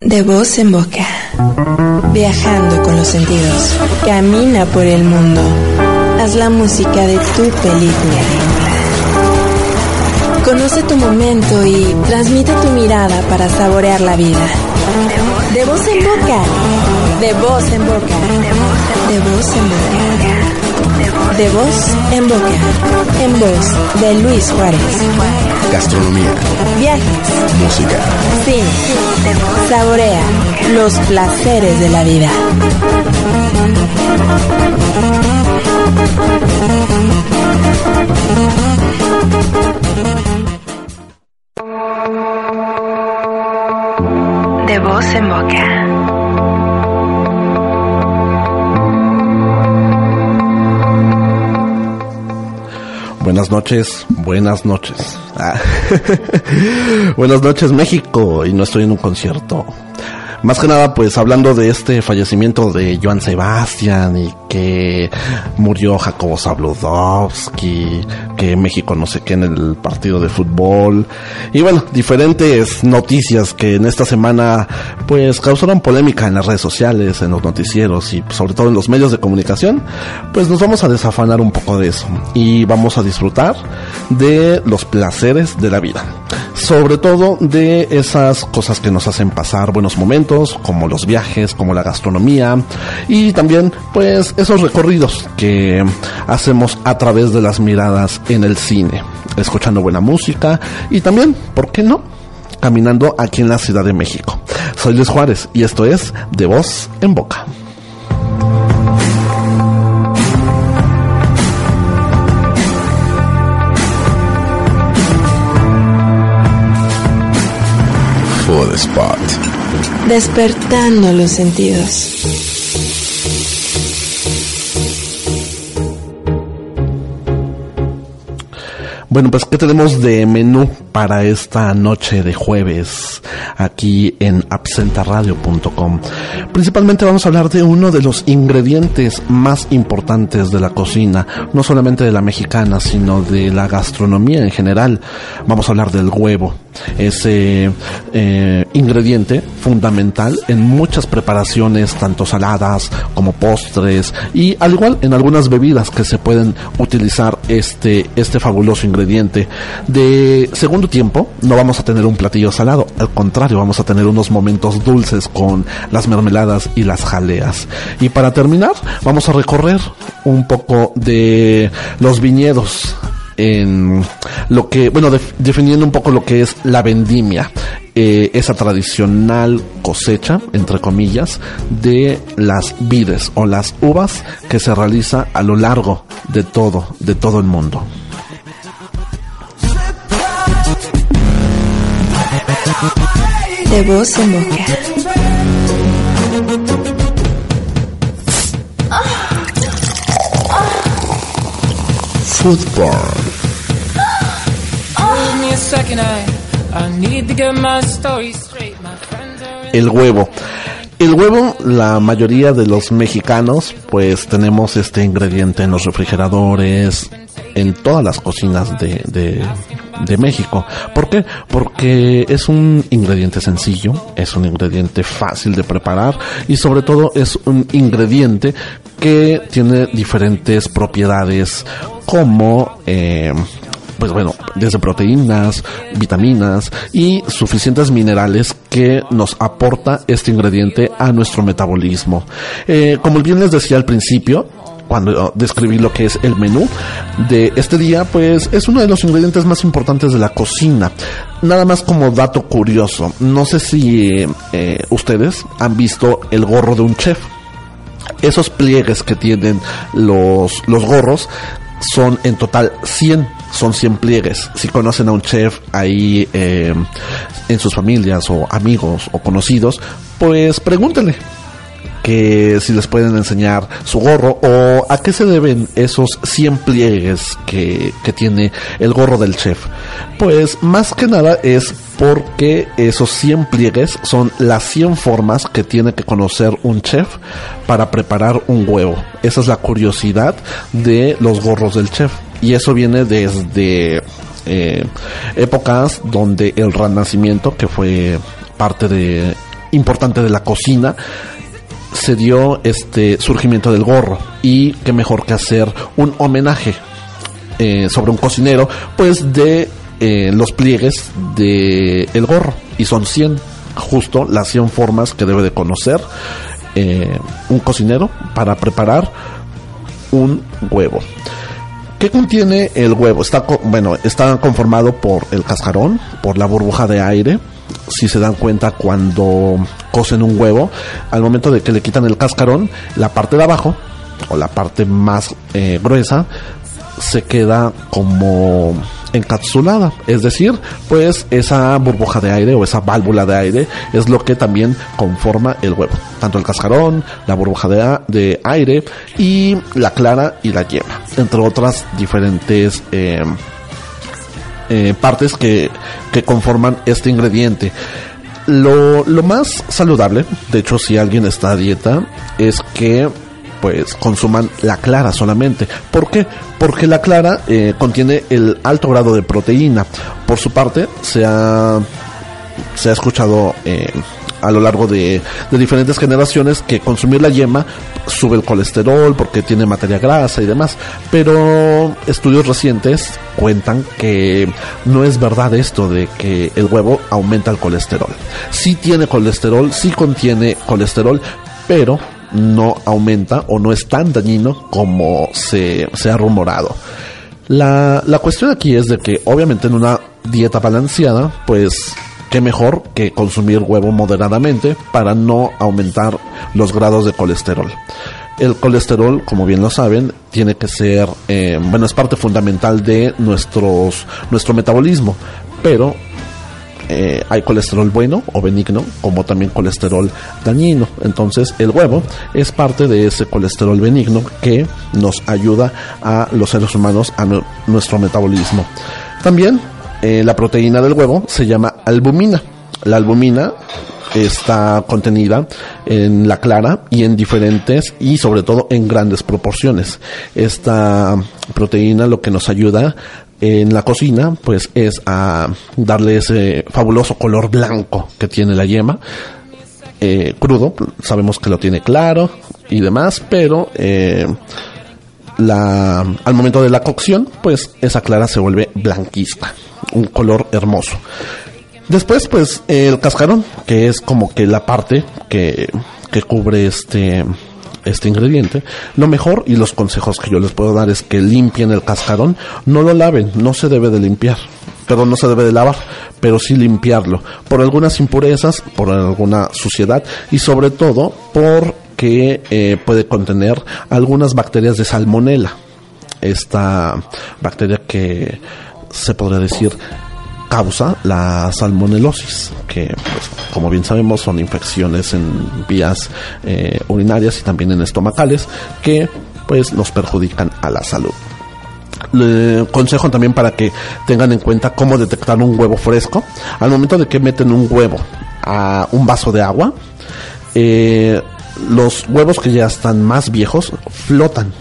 De voz en boca. Viajando con los sentidos. Camina por el mundo. Haz la música de tu película. Conoce tu momento y transmite tu mirada para saborear la vida. De voz en boca. De voz en boca. De voz en boca. De voz en boca. En voz de Luis Juárez. Gastronomía, Viajes. música, Cine. Saborea los placeres de la vida. De voz en boca. Buenas noches, buenas noches. Ah. buenas noches México y no estoy en un concierto. Más que nada pues hablando de este fallecimiento de Joan Sebastián y que murió Jacobo Zabludovsky, que México no sé qué en el partido de fútbol y bueno, diferentes noticias que en esta semana pues causaron polémica en las redes sociales, en los noticieros y sobre todo en los medios de comunicación, pues nos vamos a desafanar un poco de eso y vamos a disfrutar de los placeres de la vida. Sobre todo de esas cosas que nos hacen pasar buenos momentos, como los viajes, como la gastronomía y también pues esos recorridos que hacemos a través de las miradas en el cine, escuchando buena música y también, ¿por qué no? Caminando aquí en la Ciudad de México. Soy Luis Juárez y esto es De Voz en Boca. For the spot. Despertando los sentidos. Bueno, pues ¿qué tenemos de menú para esta noche de jueves aquí en absentaradio.com? Principalmente vamos a hablar de uno de los ingredientes más importantes de la cocina, no solamente de la mexicana, sino de la gastronomía en general. Vamos a hablar del huevo, ese eh, ingrediente fundamental en muchas preparaciones, tanto saladas como postres y al igual en algunas bebidas que se pueden utilizar este, este fabuloso ingrediente. De segundo tiempo no vamos a tener un platillo salado, al contrario vamos a tener unos momentos dulces con las mermeladas y las jaleas. Y para terminar vamos a recorrer un poco de los viñedos en lo que, bueno, def- definiendo un poco lo que es la vendimia, eh, esa tradicional cosecha, entre comillas, de las vides o las uvas que se realiza a lo largo de todo, de todo el mundo. Straight. My friends are in El huevo. El huevo, la mayoría de los mexicanos, pues tenemos este ingrediente en los refrigeradores, en todas las cocinas de, de, de México. ¿Por qué? Porque es un ingrediente sencillo, es un ingrediente fácil de preparar y sobre todo es un ingrediente que tiene diferentes propiedades como... Eh, pues bueno, desde proteínas, vitaminas y suficientes minerales que nos aporta este ingrediente a nuestro metabolismo. Eh, como bien les decía al principio, cuando describí lo que es el menú de este día, pues es uno de los ingredientes más importantes de la cocina. Nada más como dato curioso, no sé si eh, ustedes han visto el gorro de un chef esos pliegues que tienen los, los gorros son en total 100, son 100 pliegues. Si conocen a un chef ahí eh, en sus familias o amigos o conocidos, pues pregúntenle que si les pueden enseñar su gorro o a qué se deben esos 100 pliegues que, que tiene el gorro del chef. Pues más que nada es porque esos 100 pliegues son las 100 formas que tiene que conocer un chef para preparar un huevo. Esa es la curiosidad de los gorros del chef. Y eso viene desde eh, épocas donde el Renacimiento, que fue parte de importante de la cocina, se dio este surgimiento del gorro y qué mejor que hacer un homenaje eh, sobre un cocinero pues de eh, los pliegues de el gorro y son 100 justo las 100 formas que debe de conocer eh, un cocinero para preparar un huevo ¿Qué contiene el huevo? Está, bueno, está conformado por el cascarón, por la burbuja de aire. Si se dan cuenta cuando cocen un huevo, al momento de que le quitan el cascarón, la parte de abajo, o la parte más eh, gruesa, se queda como encapsulada, es decir, pues esa burbuja de aire o esa válvula de aire es lo que también conforma el huevo, tanto el cascarón, la burbuja de, aire y la clara y la yema, entre otras diferentes eh, eh, partes que, que conforman este ingrediente. Lo, lo, más saludable, de hecho si alguien está a dieta, es que pues consuman la clara solamente. ¿Por qué? Porque la clara eh, contiene el alto grado de proteína. Por su parte, se ha, se ha escuchado eh, a lo largo de, de, diferentes generaciones que consumir la yema sube el colesterol porque tiene materia grasa y demás. Pero estudios recientes cuentan que no es verdad esto de que el huevo aumenta el colesterol. Sí tiene colesterol, sí contiene colesterol, pero no aumenta o no es tan dañino como se, ha rumorado. La, la cuestión aquí es de que obviamente en una dieta balanceada, pues qué mejor que consumir huevo moderadamente para no aumentar los grados de colesterol. El colesterol, como bien lo saben, tiene que ser, eh, bueno, es parte fundamental de nuestros, nuestro metabolismo, pero eh, hay colesterol bueno o benigno, como también colesterol dañino. Entonces el huevo es parte de ese colesterol benigno que nos ayuda a los seres humanos a nuestro metabolismo. También eh, la proteína del huevo se llama albumina. La albumina está contenida en la clara y en diferentes y sobre todo en grandes proporciones. Esta proteína lo que nos ayuda en la cocina, pues es a darle ese fabuloso color blanco que tiene la yema. Eh, crudo, sabemos que lo tiene claro y demás, pero eh, la, al momento de la cocción, pues esa clara se vuelve blanquista, un color hermoso. Después, pues el cascarón, que es como que la parte que, que cubre este este ingrediente, lo mejor y los consejos que yo les puedo dar es que limpien el cascarón, no lo laven, no se debe de limpiar, perdón, no se debe de lavar, pero sí limpiarlo por algunas impurezas, por alguna suciedad y sobre todo porque eh, puede contener algunas bacterias de salmonela. Esta bacteria que se podría decir causa la salmonelosis, que pues, como bien sabemos son infecciones en vías eh, urinarias y también en estomacales que pues nos perjudican a la salud. Consejo también para que tengan en cuenta cómo detectar un huevo fresco. Al momento de que meten un huevo a un vaso de agua, eh, los huevos que ya están más viejos flotan.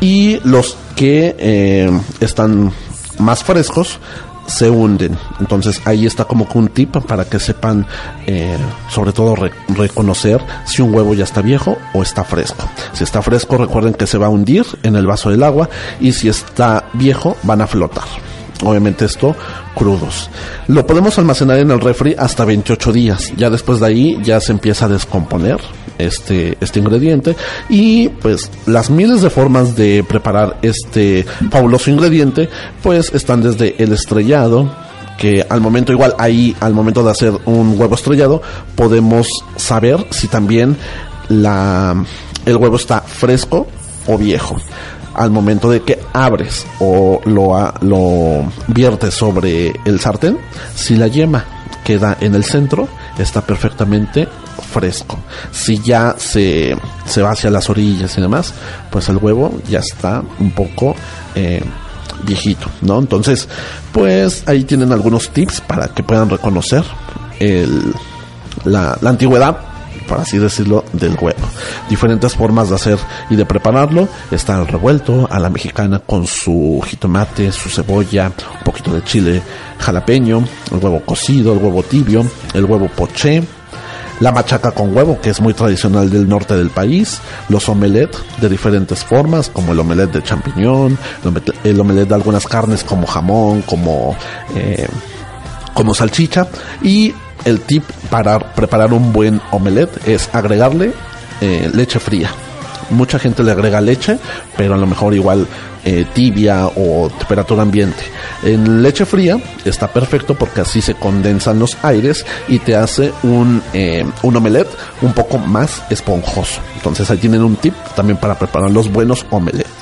Y los que eh, están más frescos se hunden. Entonces ahí está como que un tip para que sepan, eh, sobre todo reconocer si un huevo ya está viejo o está fresco. Si está fresco, recuerden que se va a hundir en el vaso del agua y si está viejo, van a flotar. Obviamente esto crudos. Lo podemos almacenar en el refri hasta 28 días. Ya después de ahí ya se empieza a descomponer este, este ingrediente. Y pues las miles de formas de preparar este fabuloso ingrediente, pues están desde el estrellado, que al momento igual ahí, al momento de hacer un huevo estrellado, podemos saber si también la, el huevo está fresco o viejo al momento de que abres o lo, lo viertes sobre el sartén, si la yema queda en el centro, está perfectamente fresco. Si ya se, se va hacia las orillas y demás, pues el huevo ya está un poco eh, viejito, ¿no? Entonces, pues ahí tienen algunos tips para que puedan reconocer el, la, la antigüedad por así decirlo, del huevo. Diferentes formas de hacer y de prepararlo. Está el revuelto a la mexicana con su jitomate, su cebolla, un poquito de chile jalapeño, el huevo cocido, el huevo tibio, el huevo poché, la machaca con huevo, que es muy tradicional del norte del país, los omelette de diferentes formas, como el omelette de champiñón, el omelette de algunas carnes como jamón, como, eh, como salchicha, y el tip para preparar un buen omelette es agregarle eh, leche fría mucha gente le agrega leche, pero a lo mejor igual eh, tibia o temperatura ambiente. En leche fría está perfecto porque así se condensan los aires y te hace un, eh, un omelette un poco más esponjoso. Entonces ahí tienen un tip también para preparar los buenos omelettes.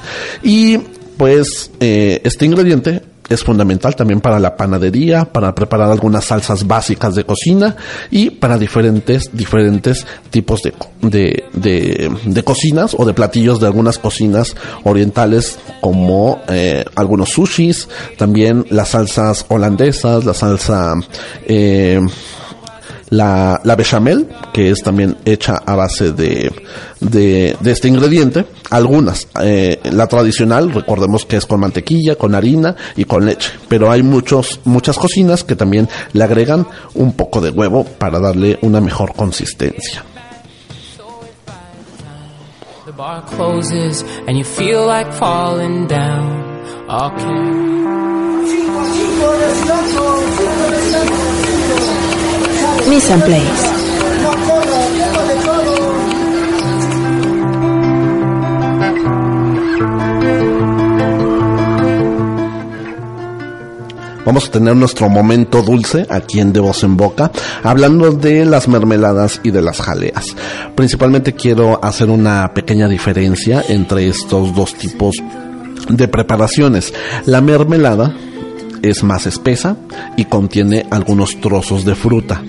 Y pues eh, este ingrediente es fundamental también para la panadería, para preparar algunas salsas básicas de cocina y para diferentes, diferentes tipos de, de, de, cocinas o de platillos de algunas cocinas orientales como eh, algunos sushis, también las salsas holandesas, la salsa... Eh, la, la bechamel, que es también hecha a base de, de, este ingrediente. Algunas, eh, la tradicional, recordemos que es con mantequilla, con harina y con leche. Pero hay muchos, muchas cocinas que también le agregan un poco de huevo para darle una mejor consistencia. Miss and Place. Vamos a tener nuestro momento dulce aquí en De Voz en Boca, hablando de las mermeladas y de las jaleas. Principalmente quiero hacer una pequeña diferencia entre estos dos tipos de preparaciones. La mermelada es más espesa y contiene algunos trozos de fruta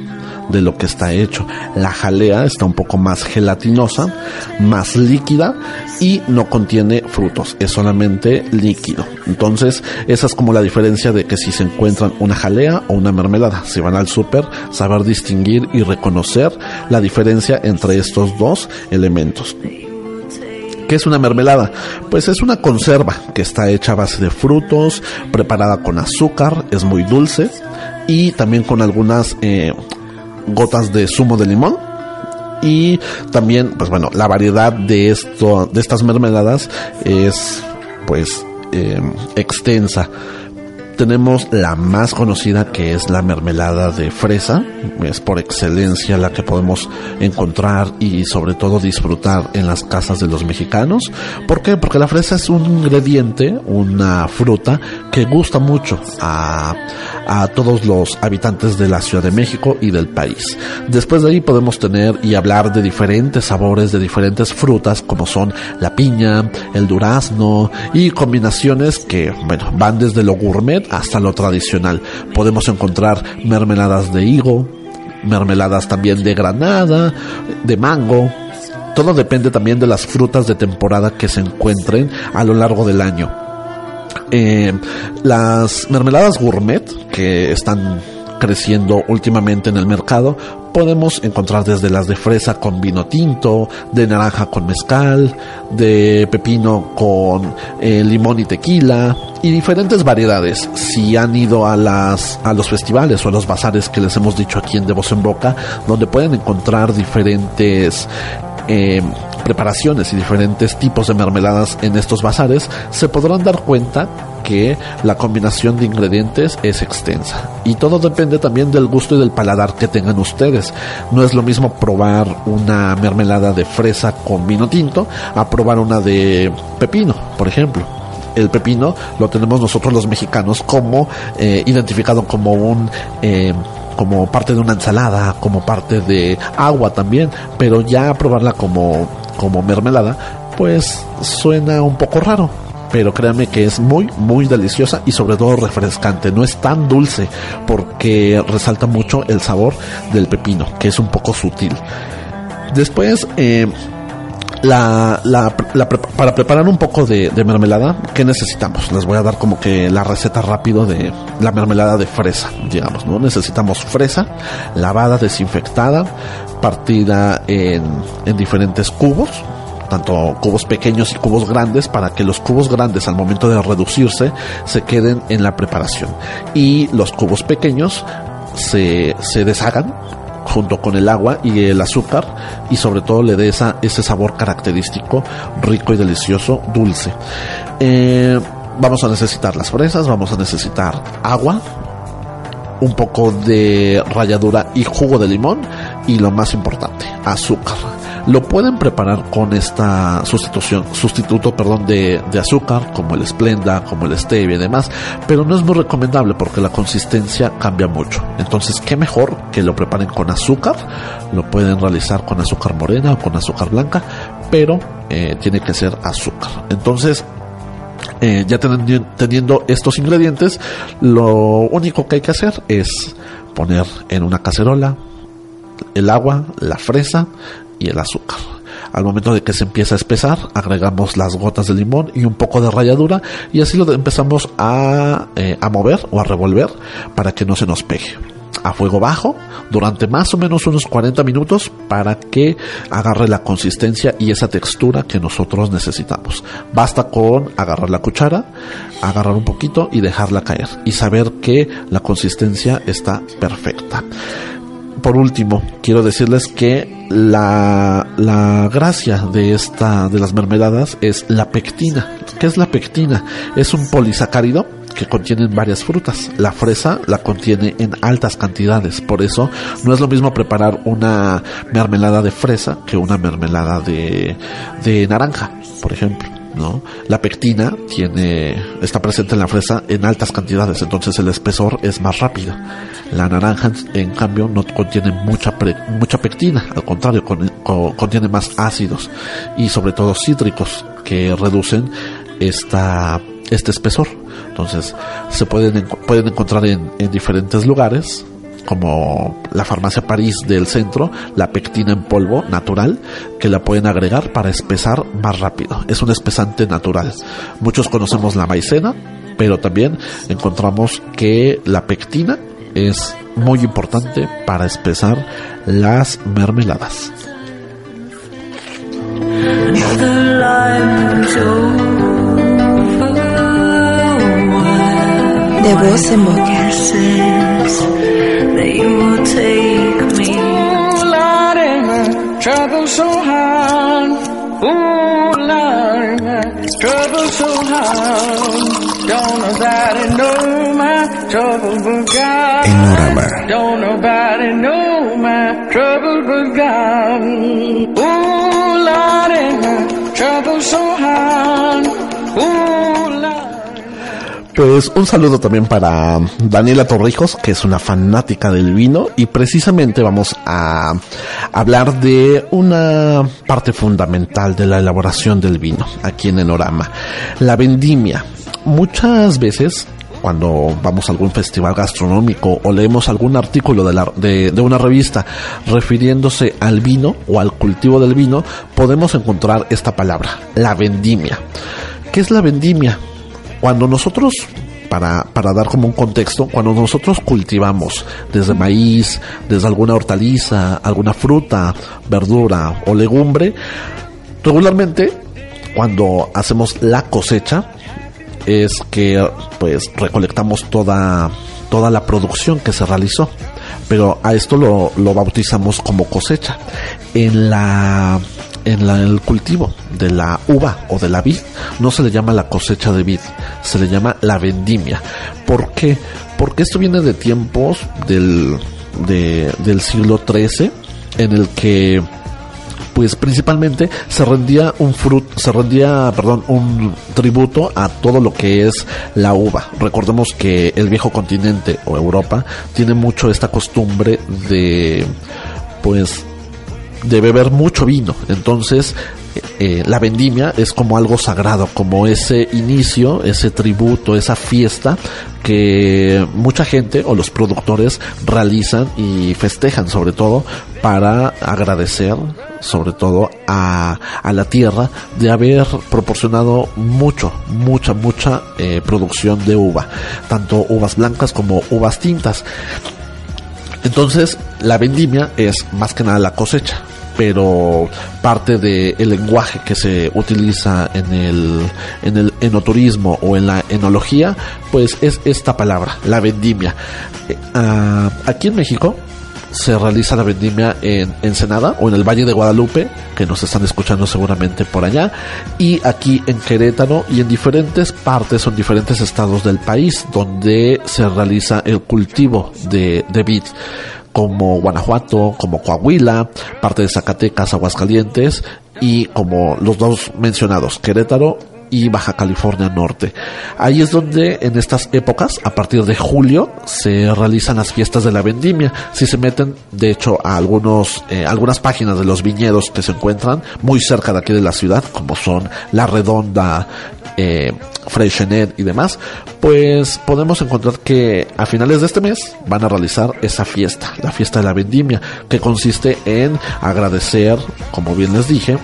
de lo que está hecho. La jalea está un poco más gelatinosa, más líquida y no contiene frutos, es solamente líquido. Entonces, esa es como la diferencia de que si se encuentran una jalea o una mermelada. Si van al súper, saber distinguir y reconocer la diferencia entre estos dos elementos. ¿Qué es una mermelada? Pues es una conserva que está hecha a base de frutos, preparada con azúcar, es muy dulce y también con algunas eh, gotas de zumo de limón. Y también, pues bueno, la variedad de esto, de estas mermeladas es pues eh, extensa tenemos la más conocida que es la mermelada de fresa, es por excelencia la que podemos encontrar y sobre todo disfrutar en las casas de los mexicanos. ¿Por qué? Porque la fresa es un ingrediente, una fruta que gusta mucho a, a todos los habitantes de la Ciudad de México y del país. Después de ahí podemos tener y hablar de diferentes sabores de diferentes frutas como son la piña, el durazno y combinaciones que, bueno, van desde lo gourmet hasta lo tradicional. Podemos encontrar mermeladas de higo, mermeladas también de granada, de mango. Todo depende también de las frutas de temporada que se encuentren a lo largo del año. Eh, las mermeladas gourmet que están creciendo últimamente en el mercado, podemos encontrar desde las de fresa con vino tinto, de naranja con mezcal, de pepino con eh, limón y tequila y diferentes variedades. Si han ido a las a los festivales o a los bazares que les hemos dicho aquí en De Voz en Boca, donde pueden encontrar diferentes eh, preparaciones y diferentes tipos de mermeladas en estos bazares, se podrán dar cuenta que la combinación de ingredientes es extensa. Y todo depende también del gusto y del paladar que tengan ustedes. No es lo mismo probar una mermelada de fresa con vino tinto a probar una de pepino, por ejemplo el pepino lo tenemos nosotros los mexicanos como eh, identificado como un eh, como parte de una ensalada, como parte de agua también, pero ya probarla como como mermelada, pues suena un poco raro pero créanme que es muy, muy deliciosa y sobre todo refrescante. No es tan dulce porque resalta mucho el sabor del pepino, que es un poco sutil. Después, eh, la, para preparar un poco de, mermelada, ¿qué necesitamos? Les voy a dar como que la receta rápido de la mermelada de fresa, digamos, ¿no? Necesitamos fresa, lavada, desinfectada, partida en, en diferentes cubos, tanto cubos pequeños y cubos grandes para que los cubos grandes al momento de reducirse se queden en la preparación y los cubos pequeños se, se deshagan junto con el agua y el azúcar y sobre todo le dé esa, ese sabor característico, rico y delicioso, dulce. Eh, vamos a necesitar las fresas, vamos a necesitar agua, un poco de ralladura y jugo de limón y lo más importante, azúcar. Lo pueden preparar con esta sustitución, sustituto perdón, de, de azúcar, como el Splenda, como el Stevia y demás, pero no es muy recomendable porque la consistencia cambia mucho. Entonces, qué mejor que lo preparen con azúcar, lo pueden realizar con azúcar morena o con azúcar blanca, pero eh, tiene que ser azúcar. Entonces, eh, ya teniendo, teniendo estos ingredientes, lo único que hay que hacer es poner en una cacerola el agua, la fresa y el azúcar. Al momento de que se empieza a espesar, agregamos las gotas de limón y un poco de ralladura y así lo empezamos a, eh, a mover o a revolver para que no se nos pegue a fuego bajo durante más o menos unos 40 minutos para que agarre la consistencia y esa textura que nosotros necesitamos. Basta con agarrar la cuchara, agarrar un poquito y dejarla caer y saber que la consistencia está perfecta. Por último, quiero decirles que la, la gracia de esta de las mermeladas es la pectina. ¿Qué es la pectina? Es un polisacárido que contienen varias frutas. La fresa la contiene en altas cantidades, por eso no es lo mismo preparar una mermelada de fresa que una mermelada de, de naranja, por ejemplo. ¿No? La pectina tiene, está presente en la fresa en altas cantidades, entonces el espesor es más rápido. La naranja, en cambio, no contiene mucha, pre- mucha pectina, al contrario, con- con- contiene más ácidos y sobre todo cítricos que reducen esta, este espesor. Entonces, se pueden, pueden encontrar en, en diferentes lugares, como la farmacia París del centro, la pectina en polvo natural, que la pueden agregar para espesar más rápido. Es un espesante natural. Muchos conocemos la maicena, pero también encontramos que la pectina es muy importante para espesar las mermeladas. De voz. Ooh, Lord, trouble so hard. Ooh, Lord, trouble so hard. Don't nobody know my trouble but God. Enorama. Don't nobody know my trouble but God. Ooh, Lord, trouble so hard. Ooh, Lord. Pues un saludo también para Daniela Torrijos, que es una fanática del vino, y precisamente vamos a hablar de una parte fundamental de la elaboración del vino aquí en Enorama, la vendimia. Muchas veces cuando vamos a algún festival gastronómico o leemos algún artículo de, la- de- de una revista refiriéndose al vino o al cultivo del vino, podemos encontrar esta palabra, la vendimia. ¿Qué es la vendimia? Cuando nosotros, para, para dar como un contexto, cuando nosotros cultivamos desde maíz, desde alguna hortaliza, alguna fruta, verdura o legumbre, regularmente cuando hacemos la cosecha es que pues recolectamos toda, toda la producción que se realizó. Pero a esto lo, lo bautizamos como cosecha. En la en la- el cultivo de la uva o de la vid no se le llama la cosecha de vid, se le llama la vendimia. ¿Por qué? Porque esto viene de tiempos del, de- del siglo XIII en el que pues principalmente se rendía un fruto, se rendía, perdón, un tributo a todo lo que es la uva. Recordemos que el viejo continente o Europa tiene mucho esta costumbre de, pues, de beber mucho vino. Entonces, eh, la vendimia es como algo sagrado, como ese inicio, ese tributo, esa fiesta que mucha gente o los productores realizan y festejan sobre todo para agradecer sobre todo a, a la tierra de haber proporcionado mucho, mucha, mucha eh, producción de uva, tanto uvas blancas como uvas tintas. Entonces, la vendimia es más que nada la cosecha, pero parte del lenguaje que se utiliza en el, en el enoturismo o en la enología, pues es esta palabra, la vendimia. Eh, ah, aquí en México, se realiza la vendimia en Ensenada o en el Valle de Guadalupe, que nos están escuchando seguramente por allá, y aquí en Querétaro y en diferentes partes o en diferentes estados del país donde se realiza el cultivo de, de vid como Guanajuato, como Coahuila, parte de Zacatecas, Aguascalientes y como los dos mencionados, Querétaro y Baja California Norte. Ahí es donde en estas épocas, a partir de julio, se realizan las fiestas de la vendimia. Si se meten, de hecho, a algunos, eh, algunas páginas de los viñedos que se encuentran muy cerca de aquí de la ciudad, como son La Redonda, eh, Freixenet y demás, pues podemos encontrar que a finales de este mes van a realizar esa fiesta, la fiesta de la vendimia, que consiste en agradecer, como bien les dije,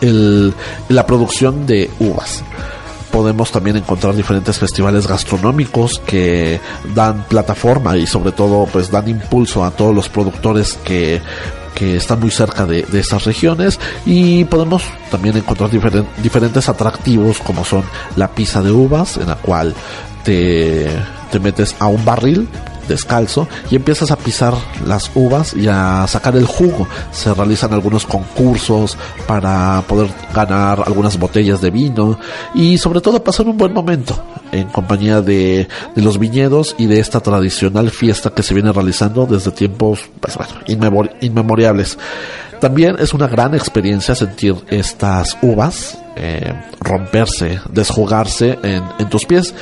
la producción de uvas. Podemos también encontrar diferentes festivales gastronómicos que dan plataforma y sobre todo pues dan impulso a todos los productores que que están muy cerca de, de estas regiones y podemos también encontrar diferen, diferentes atractivos como son la pizza de uvas en la cual te, te metes a un barril descalzo y empiezas a pisar las uvas y a sacar el jugo. Se realizan algunos concursos para poder ganar algunas botellas de vino y sobre todo pasar un buen momento en compañía de, de los viñedos y de esta tradicional fiesta que se viene realizando desde tiempos pues. También es una gran experiencia sentir estas uvas eh, romperse, desjugarse en, en tus pies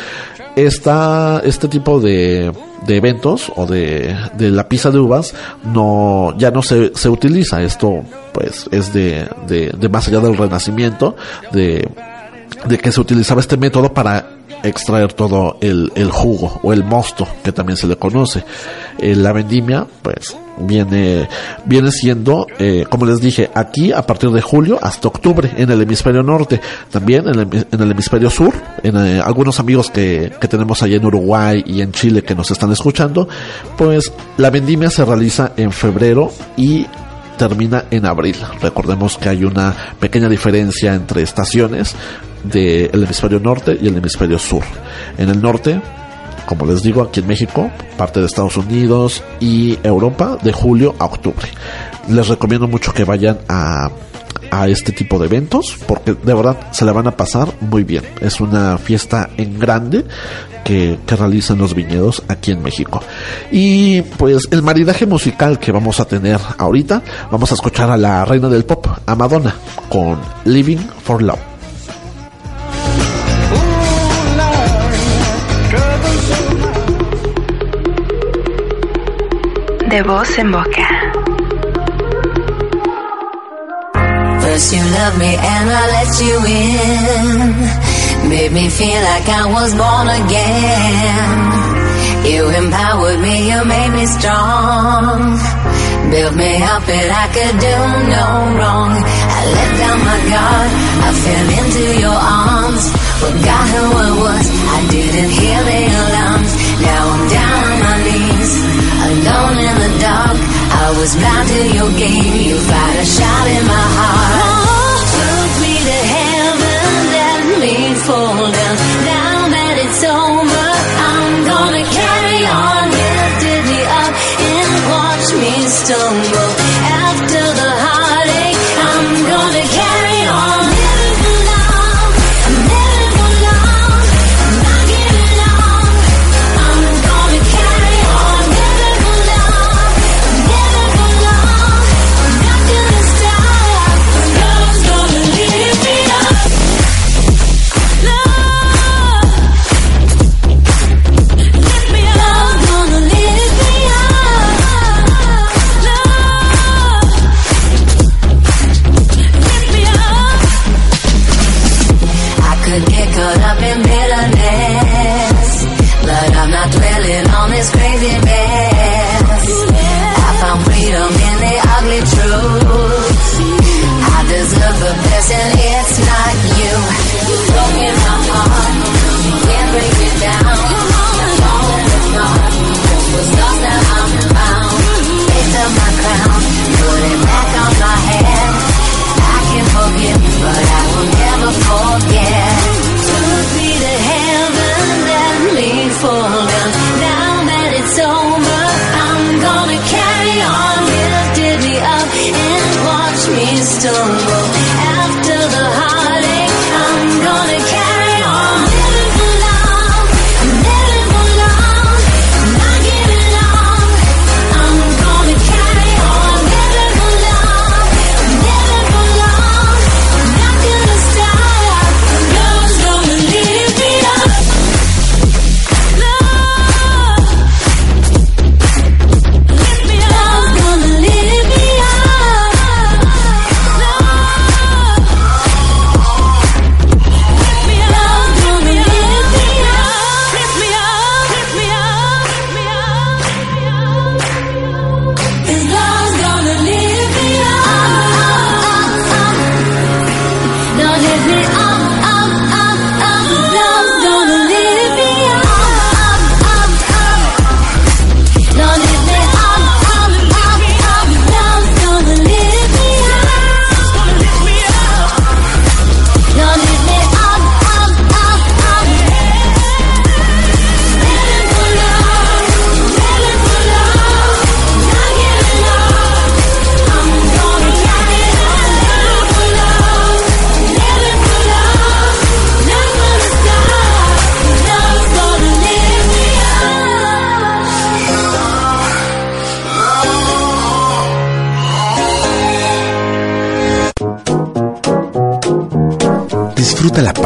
esta, este tipo de, de eventos o de, de, la pizza de uvas no ya no se, se utiliza esto pues es de, de, de, más allá del renacimiento de, de que se utilizaba este método para extraer todo el, el jugo o el mosto que también se le conoce eh, la vendimia pues viene viene siendo eh, como les dije aquí a partir de julio hasta octubre en el hemisferio norte también en el, hemisferio sur en eh, algunos amigos que, que tenemos allá en Uruguay y en Chile que nos están escuchando pues la vendimia se realiza en febrero y termina en abril. Recordemos que hay una pequeña diferencia entre estaciones del de hemisferio norte y el hemisferio sur. En el norte como les digo, aquí en México, parte de Estados Unidos y Europa, de julio a octubre. Les recomiendo mucho que vayan a, a este tipo de eventos porque de verdad se la van a pasar muy bien. Es una fiesta en grande que, que, realizan los viñedos aquí en México. Y pues el maridaje musical que vamos a tener ahorita, vamos a escuchar a la reina del pop, a Madonna, con Living for Love. De voz en boca. First you love me and I let you in. Made me feel like I was born again. You empowered me, you made me strong. Built me up and I could do no wrong. I let down my guard, I fell into your arms. Forgot who I was, I didn't hear the alarms. Now I'm down on my knees, alone in the dark. I was bound to your game, you fired a shot in my heart.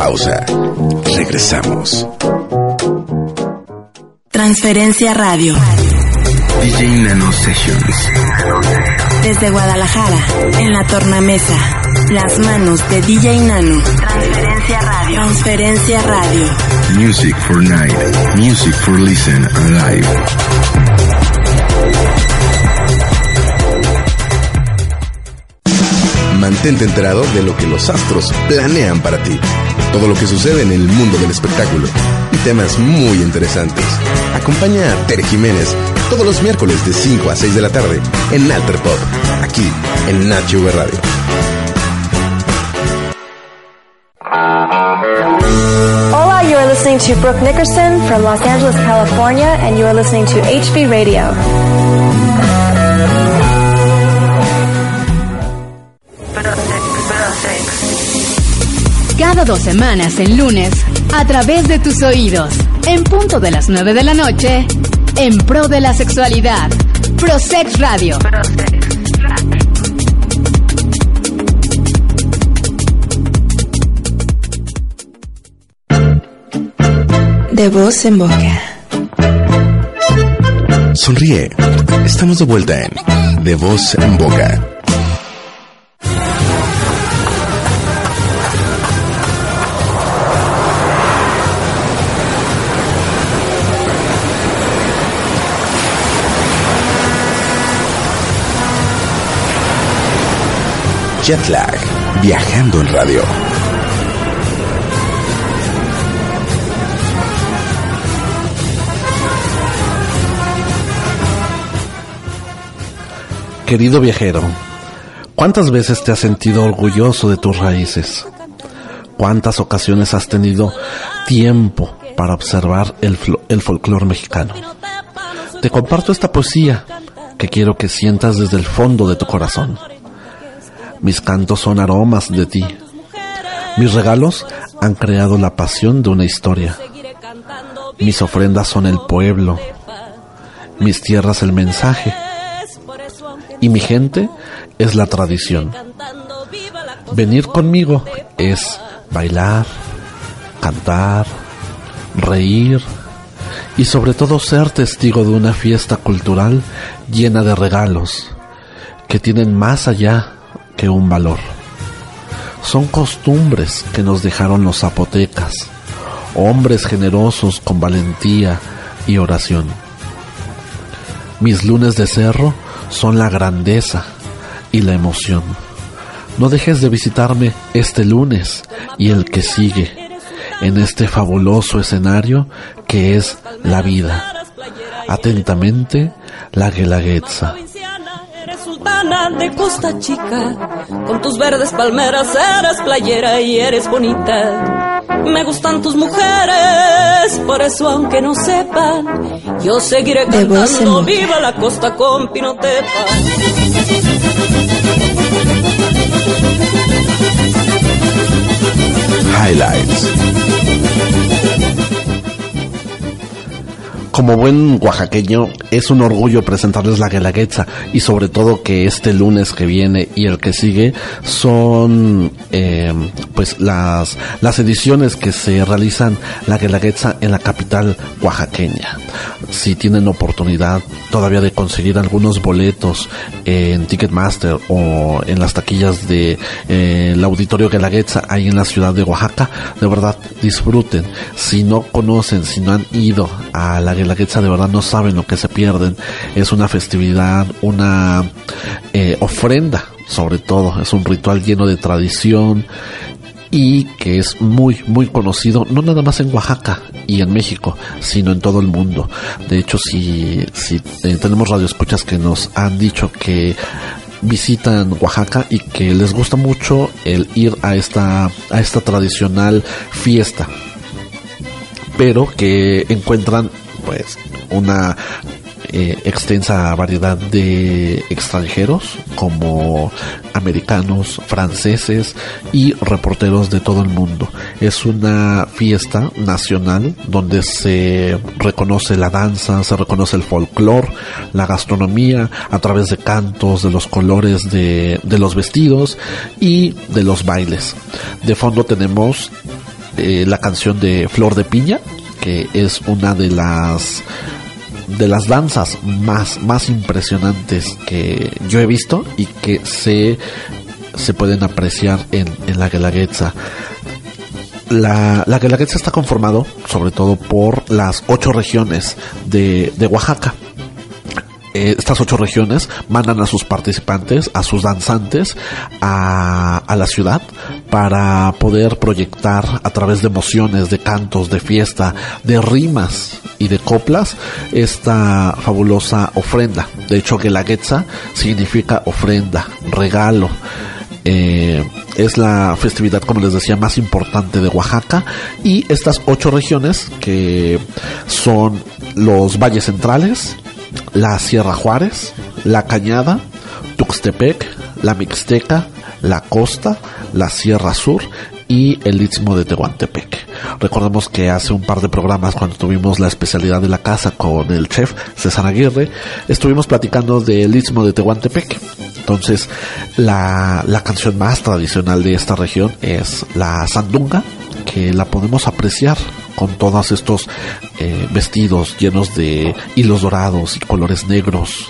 Pausa. Regresamos. Transferencia Radio. DJ Nano Sessions. Desde Guadalajara, en la tornamesa. Las manos de DJ Nano. Transferencia Radio. Transferencia Radio. Music for night. Music for listen and live. Mantente enterado de lo que los astros planean para ti. Todo lo que sucede en el mundo del espectáculo. Y temas muy interesantes. Acompaña a Tere Jiménez todos los miércoles de 5 a 6 de la tarde en Alter Pop. Aquí en Nacho Radio. Hola, you are listening to Brooke Nickerson from Los Angeles, California, and you are listening to HB Radio. Cada dos semanas en lunes, a través de tus oídos, en punto de las 9 de la noche, en pro de la sexualidad, Prosex Radio. De voz en boca. Sonríe. Estamos de vuelta en De Voz en Boca. Jetlag. Viajando en radio. Querido viajero, ¿cuántas veces te has sentido orgulloso de tus raíces? ¿Cuántas ocasiones has tenido tiempo para observar el, el folclore mexicano? Te comparto esta poesía que quiero que sientas desde el fondo de tu corazón. Mis cantos son aromas de ti. Mis regalos han creado la pasión de una historia. Mis ofrendas son el pueblo. Mis tierras el mensaje. Y mi gente es la tradición. Venir conmigo es bailar, cantar, reír y sobre todo ser testigo de una fiesta cultural llena de regalos que tienen más allá que un valor. Son costumbres que nos dejaron los zapotecas, hombres generosos con valentía y oración. Mis lunes de cerro son la grandeza y la emoción. No dejes de visitarme este lunes y el que sigue en este fabuloso escenario que es la vida. Atentamente, la Guelaguetza montana de costa chica, con tus verdes palmeras eres playera y eres bonita. Me gustan tus mujeres, por eso aunque no sepan, yo seguiré cantando viva la costa con Pinotepa. Highlights. Como buen oaxaqueño, es un orgullo presentarles la Guelaguetza y sobre todo que este lunes que viene y el que sigue son eh, pues las, las ediciones que se realizan la Guelaguetza en la capital oaxaqueña. Si tienen oportunidad todavía de conseguir algunos boletos en Ticketmaster o en las taquillas de eh, el auditorio Guelaguetza ahí en la ciudad de Oaxaca, de verdad disfruten. Si no conocen, si no han ido a la Guelaguetza, de verdad no saben lo que se pierden. Es una festividad, una eh, ofrenda, sobre todo. Es un ritual lleno de tradición y que es muy, muy conocido, no nada más en Oaxaca y en México, sino en todo el mundo. De hecho, si, si eh, tenemos radioescuchas que nos han dicho que visitan Oaxaca y que les gusta mucho el ir a esta, a esta tradicional fiesta pero que encuentran pues una eh, extensa variedad de extranjeros como americanos, franceses y reporteros de todo el mundo. Es una fiesta nacional donde se reconoce la danza, se reconoce el folclore, la gastronomía a través de cantos, de los colores de, de los vestidos y de los bailes. De fondo tenemos eh, la canción de Flor de Piña, que es una de las de las danzas más, más impresionantes que yo he visto y que se, se pueden apreciar en, en la Guelaguetza. La, la está conformado sobre todo por las ocho regiones de, de Oaxaca. Eh, estas ocho regiones mandan a sus participantes, a sus danzantes, a, a, la ciudad para poder proyectar a través de emociones, de cantos, de fiesta, de rimas y de coplas esta fabulosa ofrenda. De hecho, Guelaguetza significa ofrenda, regalo. Eh, es la festividad, como les decía, más importante de Oaxaca y estas ocho regiones que son los valles centrales, la Sierra Juárez, la Cañada, Tuxtepec, la Mixteca, la Costa, la Sierra Sur y el Istmo de Tehuantepec. Recordemos que hace un par de programas cuando tuvimos la especialidad de la casa con el chef César Aguirre, estuvimos platicando del Istmo de Tehuantepec. Entonces, la, la canción más tradicional de esta región es la Sandunga, que la podemos apreciar con todos estos eh, vestidos llenos de hilos dorados y colores negros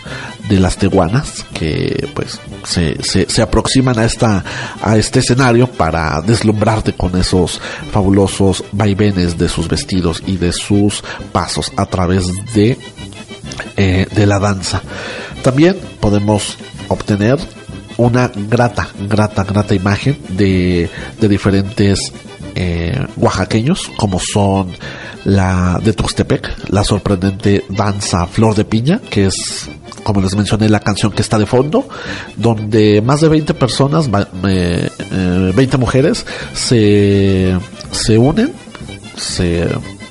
de las teguanas que pues se, se, se, aproximan a esta a este escenario para deslumbrarte con esos fabulosos vaivenes de sus vestidos y de sus pasos a través de eh, de la danza. También podemos obtener una grata grata grata imagen de, de diferentes eh, oaxaqueños como son la de Tuxtepec, la sorprendente danza Flor de Piña, que es como les mencioné la canción que está de fondo, donde más de 20 personas, eh, eh, 20 mujeres se, se unen, se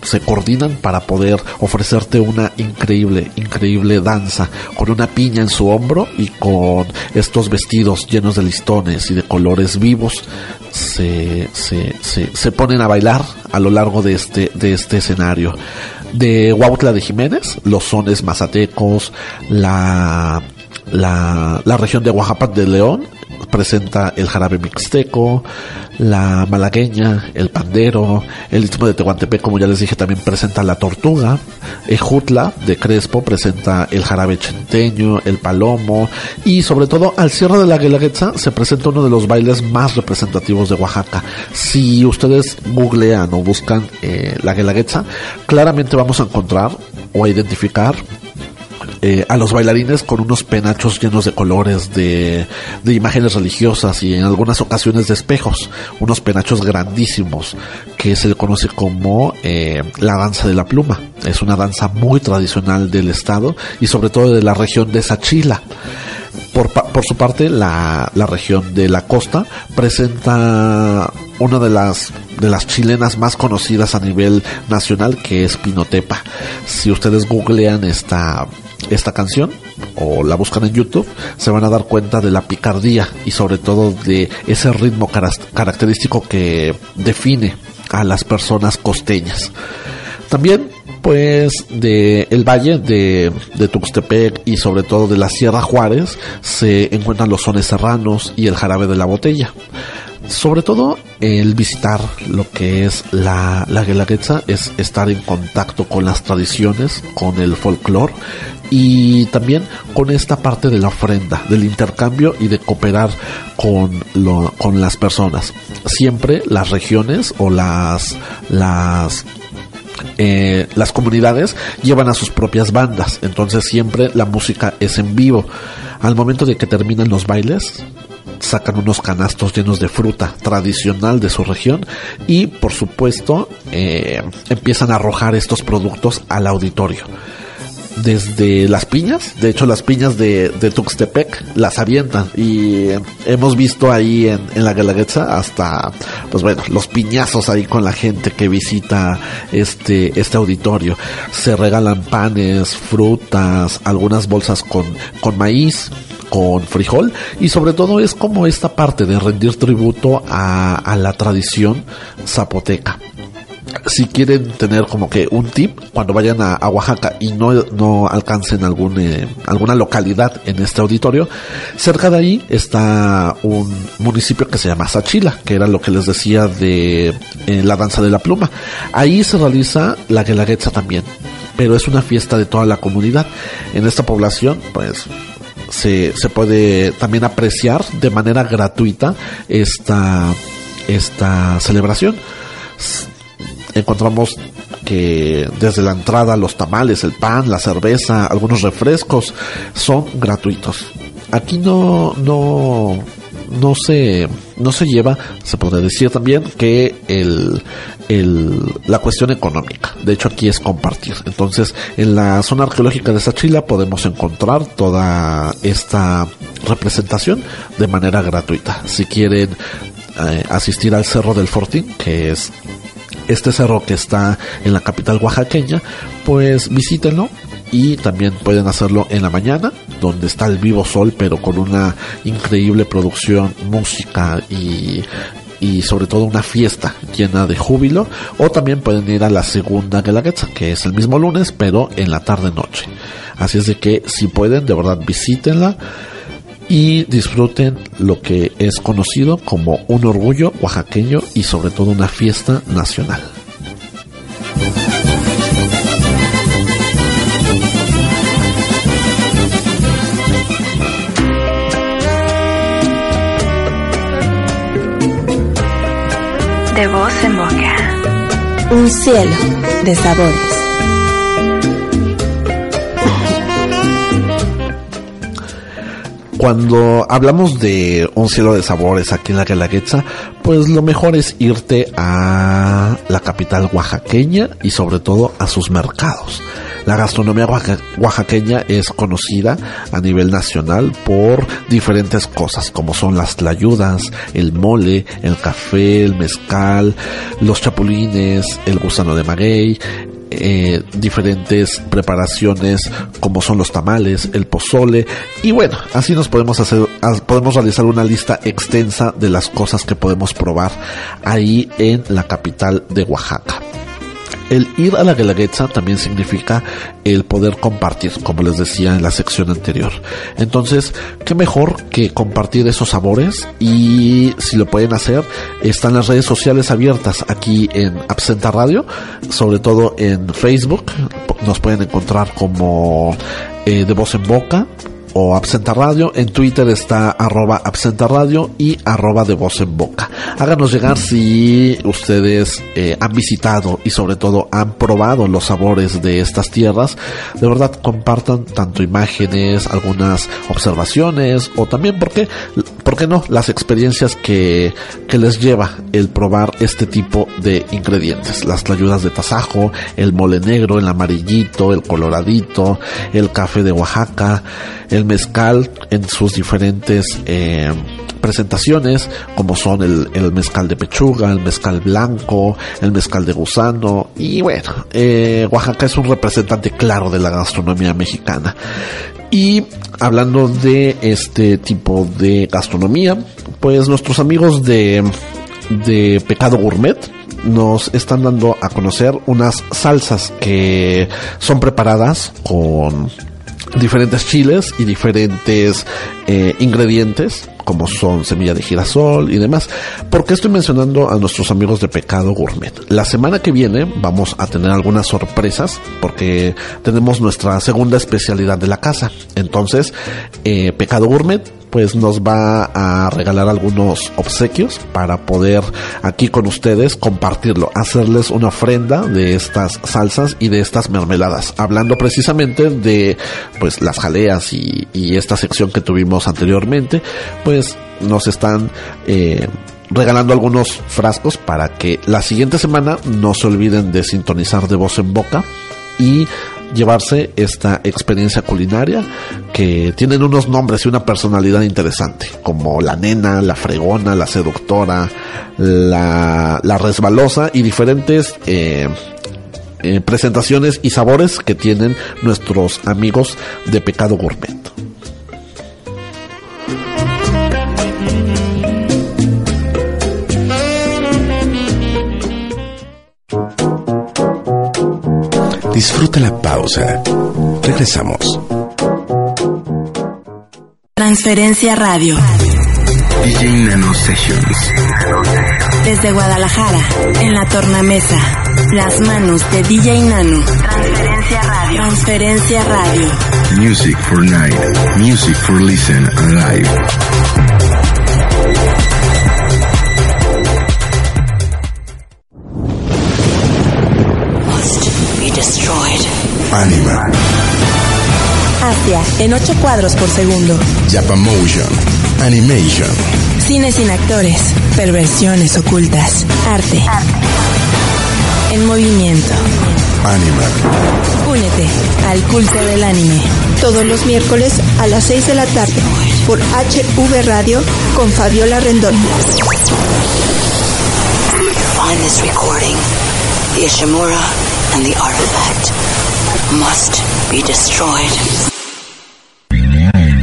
se coordinan para poder ofrecerte una increíble, increíble danza con una piña en su hombro y con estos vestidos llenos de listones y de colores vivos se, se, se, se ponen a bailar a lo largo de este, de este escenario. De Huautla de Jiménez, los sones mazatecos, la, la, la región de Oaxaca de León presenta el jarabe mixteco, la malagueña, el pandero, el istmo de Tehuantepec, como ya les dije, también presenta la tortuga, Ejutla de Crespo presenta el jarabe chenteño, el palomo y sobre todo al cierre de la Guelaguetza se presenta uno de los bailes más representativos de Oaxaca. Si ustedes googlean o buscan eh, la Guelaguetza, claramente vamos a encontrar o a identificar eh, a los bailarines con unos penachos llenos de colores, de, de, imágenes religiosas y en algunas ocasiones de espejos, unos penachos grandísimos que se le conoce como eh, la danza de la pluma. Es una danza muy tradicional del estado y sobre todo de la región de Sachila. Por, por, su parte, la, la, región de la costa presenta una de las, de las chilenas más conocidas a nivel nacional, que es Pinotepa. Si ustedes googlean esta, esta canción o la buscan en YouTube, se van a dar cuenta de la picardía y sobre todo de ese ritmo característico que define a las personas costeñas. También pues de el valle de, de Tuxtepec y sobre todo de la Sierra Juárez se encuentran los sones serranos y el jarabe de la botella. Sobre todo el visitar lo que es la, la Guelaguetza es estar en contacto con las tradiciones, con el folclore y también con esta parte de la ofrenda, del intercambio y de cooperar con, lo, con las personas. Siempre las regiones o las, las eh, las comunidades llevan a sus propias bandas, entonces siempre la música es en vivo. Al momento de que terminan los bailes, sacan unos canastos llenos de fruta tradicional de su región y por supuesto eh, empiezan a arrojar estos productos al auditorio desde las piñas, de hecho las piñas de, Tuxtepec las avientan y hemos visto ahí en, en la Galaguetza hasta, pues bueno, los piñazos ahí con la gente que visita este, este auditorio. Se regalan panes, frutas, algunas bolsas con, con maíz, con frijol y sobre todo es como esta parte de rendir tributo a, la tradición zapoteca si quieren tener como que un tip cuando vayan a, a Oaxaca y no, no alcancen algún, eh, alguna localidad en este auditorio, cerca de ahí está un municipio que se llama Sachila, que era lo que les decía de eh, la danza de la pluma. Ahí se realiza la Guelaguetza también, pero es una fiesta de toda la comunidad. En esta población, pues se, se puede también apreciar de manera gratuita esta, esta celebración encontramos que desde la entrada los tamales, el pan, la cerveza, algunos refrescos son gratuitos. Aquí no no no se no se lleva, se puede decir también que el, el, la cuestión económica. De hecho, aquí es compartir. Entonces, en la zona arqueológica de Sachila podemos encontrar toda esta representación de manera gratuita. Si quieren eh, asistir al Cerro del Fortín, que es este cerro que está en la capital oaxaqueña, pues visítenlo y también pueden hacerlo en la mañana, donde está el vivo sol, pero con una increíble producción, música y, y sobre todo una fiesta llena de júbilo. O también pueden ir a la segunda Guelaguetza, que es el mismo lunes, pero en la tarde-noche. Así es de que si pueden, de verdad visítenla y disfruten lo que es conocido como un orgullo oaxaqueño y sobre todo una fiesta nacional. Un cielo de sabores. Cuando hablamos de un cielo de sabores aquí en la Guelaguetza, pues lo mejor es irte a la capital oaxaqueña y sobre todo a sus mercados. La gastronomía oaxa- oaxaqueña es conocida a nivel nacional por diferentes cosas, como son las tlayudas, el mole, el café, el mezcal, los chapulines, el gusano de maguey, eh, diferentes preparaciones como son los tamales, el pozole y bueno, así nos podemos hacer, podemos realizar una lista extensa de las cosas que podemos probar ahí en la capital de Oaxaca. El ir a la Guelaguetza también significa el poder compartir, como les decía en la sección anterior. Entonces, qué mejor que compartir esos sabores y si lo pueden hacer, están las redes sociales abiertas aquí en Absenta Radio, sobre todo en Facebook, nos pueden encontrar como eh, de voz en boca o Absenta Radio. En Twitter está arroba y arroba de voz en boca. Háganos llegar si ustedes eh, han visitado y sobre todo han probado los sabores de estas tierras. De verdad compartan tanto imágenes, algunas observaciones o también, ¿por qué, por qué no? Las experiencias que, que les lleva el probar este tipo de ingredientes. Las tlayudas de tasajo, el mole negro, el amarillito, el coloradito, el café de Oaxaca, el mezcal en sus diferentes eh, presentaciones, como son el, el mezcal de pechuga, el mezcal blanco, el mezcal de gusano, y bueno, eh, Oaxaca es un representante claro de la gastronomía mexicana. Y hablando de este tipo de gastronomía, pues nuestros amigos de, de Pecado Gourmet nos están dando a conocer unas salsas que son preparadas con diferentes chiles y diferentes eh, ingredientes como son semilla de girasol y demás. ¿Por qué estoy mencionando a nuestros amigos de Pecado Gourmet? La semana que viene vamos a tener algunas sorpresas porque tenemos nuestra segunda especialidad de la casa. Entonces, eh, Pecado Gourmet pues nos va a regalar algunos obsequios para poder aquí con ustedes compartirlo, hacerles una ofrenda de estas salsas y de estas mermeladas, hablando precisamente de pues las jaleas y, esta sección que tuvimos anteriormente, pues nos están eh, regalando algunos frascos para que la siguiente semana no se olviden de sintonizar de voz en boca y llevarse esta experiencia culinaria que tienen unos nombres y una personalidad interesante, como la nena, la fregona, la seductora, la, resbalosa y diferentes eh, eh, presentaciones y sabores que tienen nuestros amigos de Pecado Gourmet. Disfruta la pausa. Regresamos. Transferencia Radio. DJ Nano Sessions. Desde Guadalajara, en la tornamesa. Las manos de DJ Nano. Transferencia Radio. Transferencia Radio. Music for night. Music for listen and live. Anima. Asia, en 8 cuadros por segundo. Japamotion. Animation. Cine sin actores. Perversiones ocultas. Arte. En movimiento. Anima. Únete al culto del anime. Todos los miércoles a las 6 de la tarde por HV Radio con Fabiola Rendón. Find this recording. The Ishimura and the artifact must be destroyed.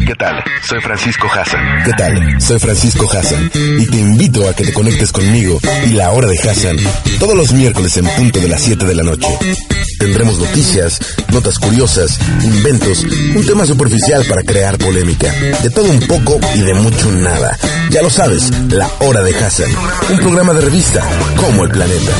¿Qué tal? Soy Francisco Hassan. ¿Qué tal? Soy Francisco Hassan y te invito a que te conectes conmigo y la hora de Hassan todos los miércoles en punto de las 7 de la noche. Tendremos noticias, notas curiosas, inventos, un tema superficial para crear polémica, de todo un poco y de mucho nada. Ya lo sabes, la hora de Hassan, un programa de revista como el planeta.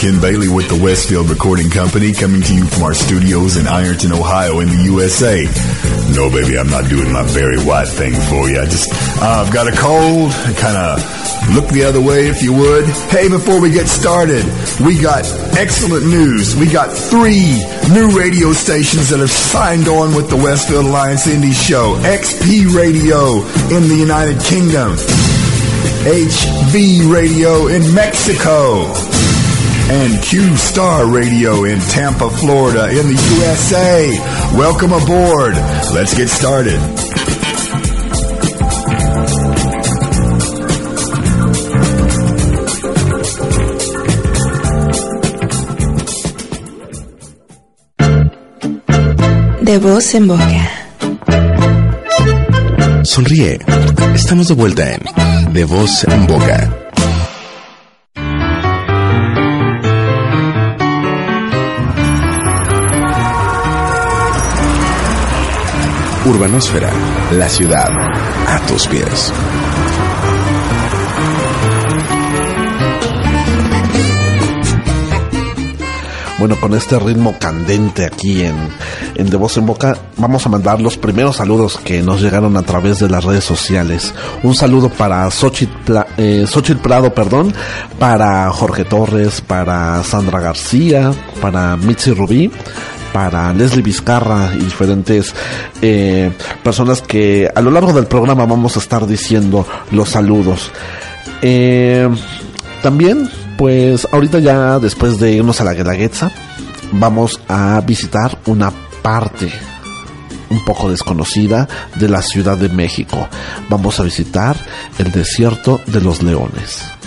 Ken Bailey with the Westfield Recording Company coming to you from our studios in Ironton, Ohio in the USA. No, baby, I'm not doing my very white thing for you. I just, uh, I've got a cold. Kind of look the other way if you would. Hey, before we get started, we got excellent news. We got three new radio stations that have signed on with the Westfield Alliance Indie Show. XP Radio in the United Kingdom. HV Radio in Mexico and Q Star Radio in Tampa, Florida in the USA. Welcome aboard. Let's get started. De voz en boca. Sonríe. Estamos de vuelta en De Voz en Boca. Urbanósfera, la ciudad, a tus pies. Bueno, con este ritmo candente aquí en, en De Voz en Boca, vamos a mandar los primeros saludos que nos llegaron a través de las redes sociales. Un saludo para Xochitl, eh, Prado, perdón, para Jorge Torres, para Sandra García, para Mitzi Rubí, para Leslie Vizcarra y diferentes eh, personas que a lo largo del programa vamos a estar diciendo los saludos. Eh, también, pues ahorita ya después de irnos a la Guelaguetza, vamos a visitar una parte un poco desconocida de la Ciudad de México. Vamos a visitar el desierto de los leones.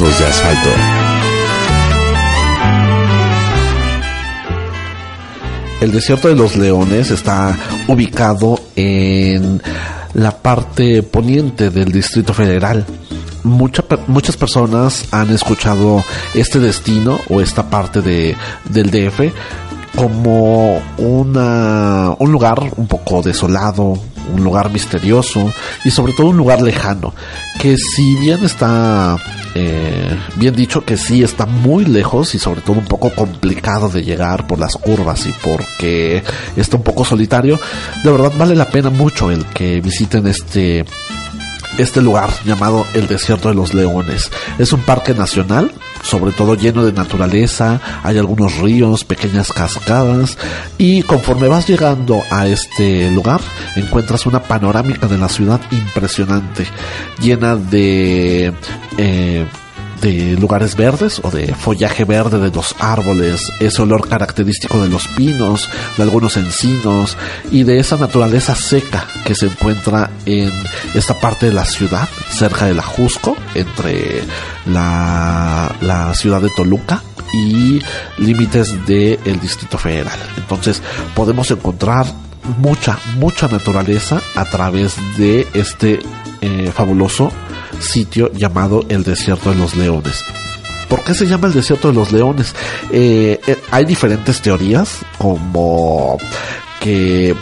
De asfalto. El desierto de los leones está ubicado en la parte poniente del Distrito Federal. Muchas personas han escuchado este destino o esta parte de, del DF como una, un lugar un poco desolado, un lugar misterioso y sobre todo un lugar lejano, que si bien está eh, bien dicho que sí está muy lejos y sobre todo un poco complicado de llegar por las curvas y porque está un poco solitario, de verdad vale la pena mucho el que visiten este este lugar llamado el Desierto de los Leones. Es un parque nacional, sobre todo lleno de naturaleza, hay algunos ríos, pequeñas cascadas y conforme vas llegando a este lugar encuentras una panorámica de la ciudad impresionante, llena de... eh, de lugares verdes o de follaje verde de los árboles, ese olor característico de los pinos, de algunos encinos y de esa naturaleza seca que se encuentra en esta parte de la ciudad, cerca de la Jusco, entre la, la ciudad de Toluca y límites del Distrito Federal. Entonces podemos encontrar mucha, mucha naturaleza a través de este eh, fabuloso sitio llamado el Desierto de los Leones. ¿Por qué se llama el Desierto de los Leones? Eh, eh, hay diferentes teorías, como que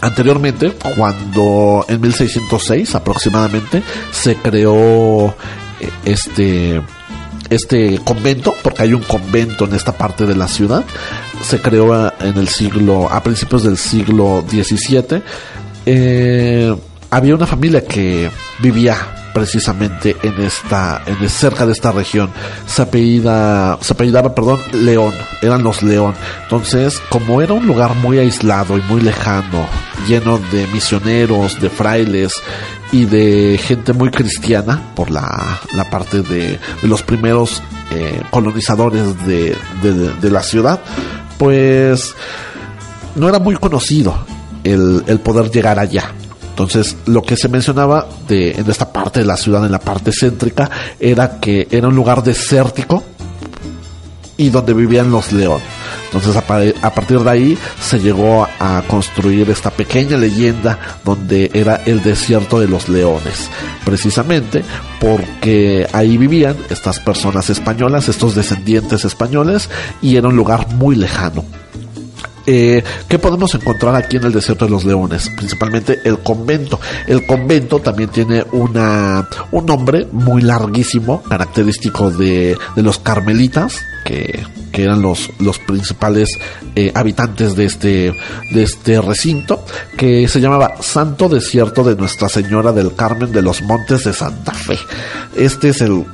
anteriormente, cuando en 1606 aproximadamente se creó eh, este este convento, porque hay un convento en esta parte de la ciudad, se creó en el siglo, a principios del siglo XVII. Había una familia que vivía precisamente en esta, en cerca de esta región. Se apellida, apellidaba, perdón, León. Eran los León. Entonces, como era un lugar muy aislado y muy lejano, lleno de misioneros, de frailes y de gente muy cristiana por la, la parte de, los primeros eh, colonizadores de, de, de, de la ciudad, pues no era muy conocido el, el poder llegar allá. Entonces, lo que se mencionaba de, en esta parte de la ciudad, en la parte céntrica, era que era un lugar desértico y donde vivían los leones. Entonces, a, pa a, partir de ahí se llegó a construir esta pequeña leyenda donde era el desierto de los leones. Precisamente porque ahí vivían estas personas españolas, estos descendientes españoles, y era un lugar muy lejano. Eh, ¿Qué podemos encontrar aquí en el desierto de los leones? Principalmente el convento. El convento también tiene una, un nombre muy larguísimo, característico de, de los carmelitas, que, que, eran los, los principales eh, habitantes de este, de este recinto, que se llamaba Santo Desierto de Nuestra Señora del Carmen de los Montes de Santa Fe. Este es el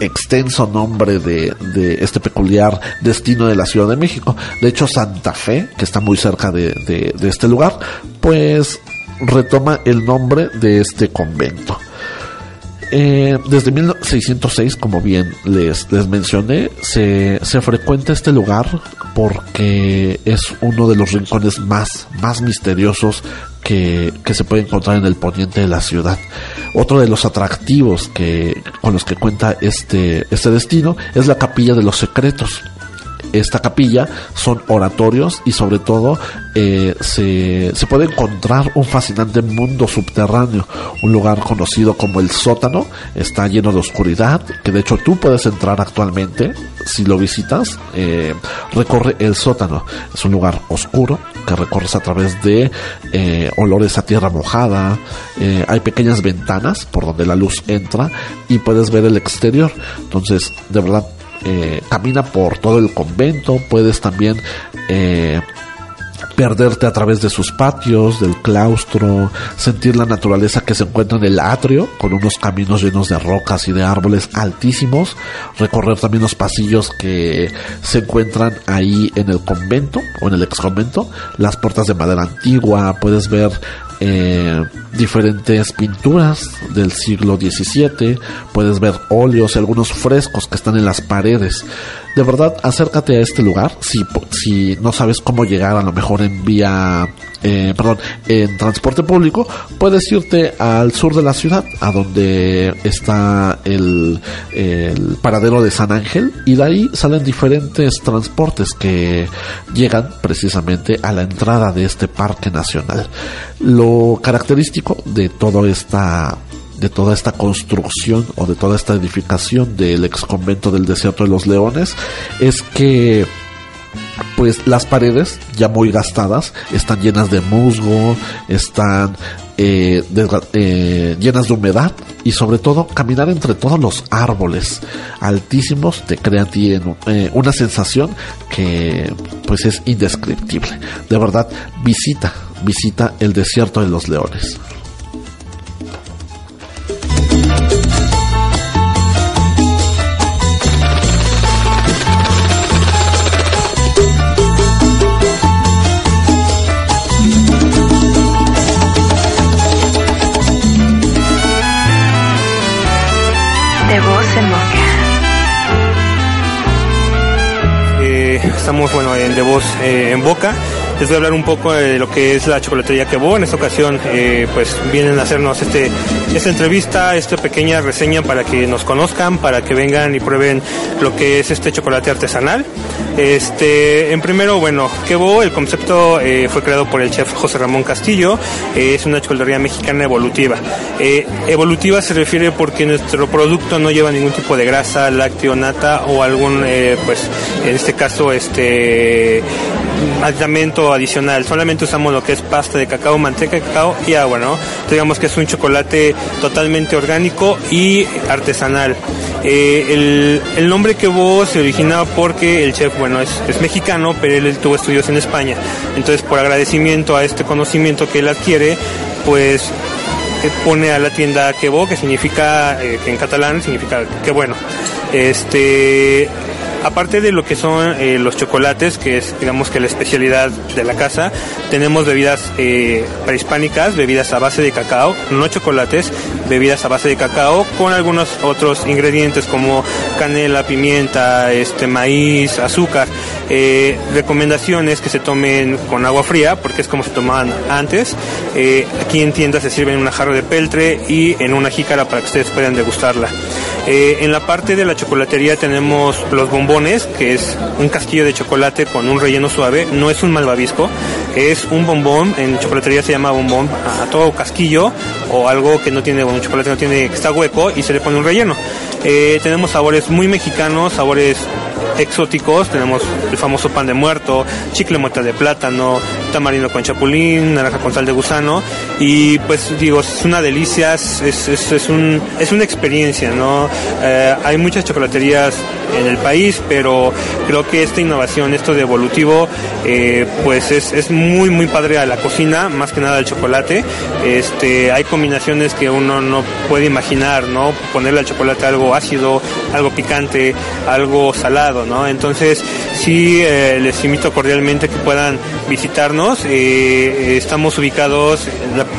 extenso nombre de, este peculiar destino de la Ciudad de México. De hecho, Santa Fe, que está muy cerca de, este lugar, pues retoma el nombre de este convento. Eh, desde 1606, como bien les, mencioné, se, se, frecuenta este lugar porque es uno de los rincones más, más misteriosos que, se puede encontrar en el poniente de la ciudad. Otro de los atractivos que, con los que cuenta este, este destino es la capilla de los secretos. Esta capilla son oratorios y sobre todo eh, se, se, puede encontrar un fascinante mundo subterráneo, un lugar conocido como el sótano, está lleno de oscuridad, que de hecho tú puedes entrar actualmente, si lo visitas, eh, recorre el sótano, es un lugar oscuro que recorres a través de eh, olores a tierra mojada, hay pequeñas ventanas por donde la luz entra y puedes ver el exterior, entonces de verdad eh, camina por todo el convento, puedes también eh, perderte a través de sus patios, del claustro, sentir la naturaleza que se encuentra en el atrio, con unos caminos llenos de rocas y de árboles altísimos, recorrer también los pasillos que se encuentran ahí en el convento o en el ex convento, las puertas de madera antigua, puedes ver eh, diferentes pinturas del siglo XVII, puedes ver óleos y algunos frescos que están en las paredes. De verdad, acércate a este lugar si, si no sabes cómo llegar a lo mejor en vía eh, perdón, en transporte público, puedes irte al sur de la ciudad, a donde está el, el, paradero de San Ángel, y de ahí salen diferentes transportes que llegan precisamente a la entrada de este parque nacional. Lo característico de toda esta de toda esta construcción o de toda esta edificación del ex convento del desierto de los leones es que pues las paredes ya muy gastadas están llenas de musgo, están eh, eh, llenas de humedad y sobre todo caminar entre todos los árboles altísimos te crea a ti eh, una sensación que pues es indescriptible. De verdad, visita, visita el desierto de los leones. Estamos bueno en De Voz eh, en Boca. Les voy a hablar un poco de lo que es la chocolatería Quebo. En esta ocasión, eh, pues vienen a hacernos este, esta entrevista, esta pequeña reseña para que nos conozcan, para que vengan y prueben lo que es este chocolate artesanal. Este, en primero, bueno, Quebo, el concepto eh, fue creado por el chef José Ramón Castillo. es una chocolatería mexicana evolutiva. evolutiva se refiere porque nuestro producto no lleva ningún tipo de grasa, lácteo, nata o algún, pues, en este caso, este aditamento adicional. Solamente usamos lo que es pasta de cacao, manteca de cacao y agua, ¿no? digamos que es un chocolate totalmente orgánico y artesanal. Eh, el, nombre que vos se origina porque el chef, bueno, es, mexicano, pero él tuvo estudios en España. Entonces, por agradecimiento a este conocimiento que él adquiere, pues eh, pone a la tienda Quebo, que significa, eh, en catalán significa que bueno. Este, Aparte de lo que son eh, los chocolates, que es digamos que la especialidad de la casa, tenemos bebidas eh, prehispánicas, bebidas a base de cacao, no chocolates, bebidas a base de cacao con algunos otros ingredientes como canela, pimienta, este maíz, azúcar. Eh, recomendaciones que se tomen con agua fría, porque es como se tomaban antes. aquí en tiendas se sirven en una jarra de peltre y en una jícara para que ustedes puedan degustarla. en la parte de la chocolatería tenemos los bombones que es un castillo de chocolate con un relleno suave, no es un malvavisco, es un bombón, en chocolatería se llama bombón a, todo casquillo o algo que no tiene, un chocolate no tiene, que está hueco y se le pone un relleno. Eh, tenemos sabores muy mexicanos, sabores exóticos, tenemos el famoso pan de muerto, chicle muerta de plátano, tamarindo con chapulín, naranja con sal de gusano y pues digo, es una delicia, es, es, es, un, es una experiencia, ¿no? Eh, hay muchas chocolaterías en el país, pero creo que esta innovación, esto de evolutivo, eh, pues es, es muy, muy padre a la cocina, más que nada al chocolate. Este, hay combinaciones que uno no puede imaginar, ¿no? Ponerle al chocolate algo ácido, algo picante, algo salado, ¿no? Entonces, sí, eh, les invito cordialmente que puedan visitarnos. Eh, estamos ubicados,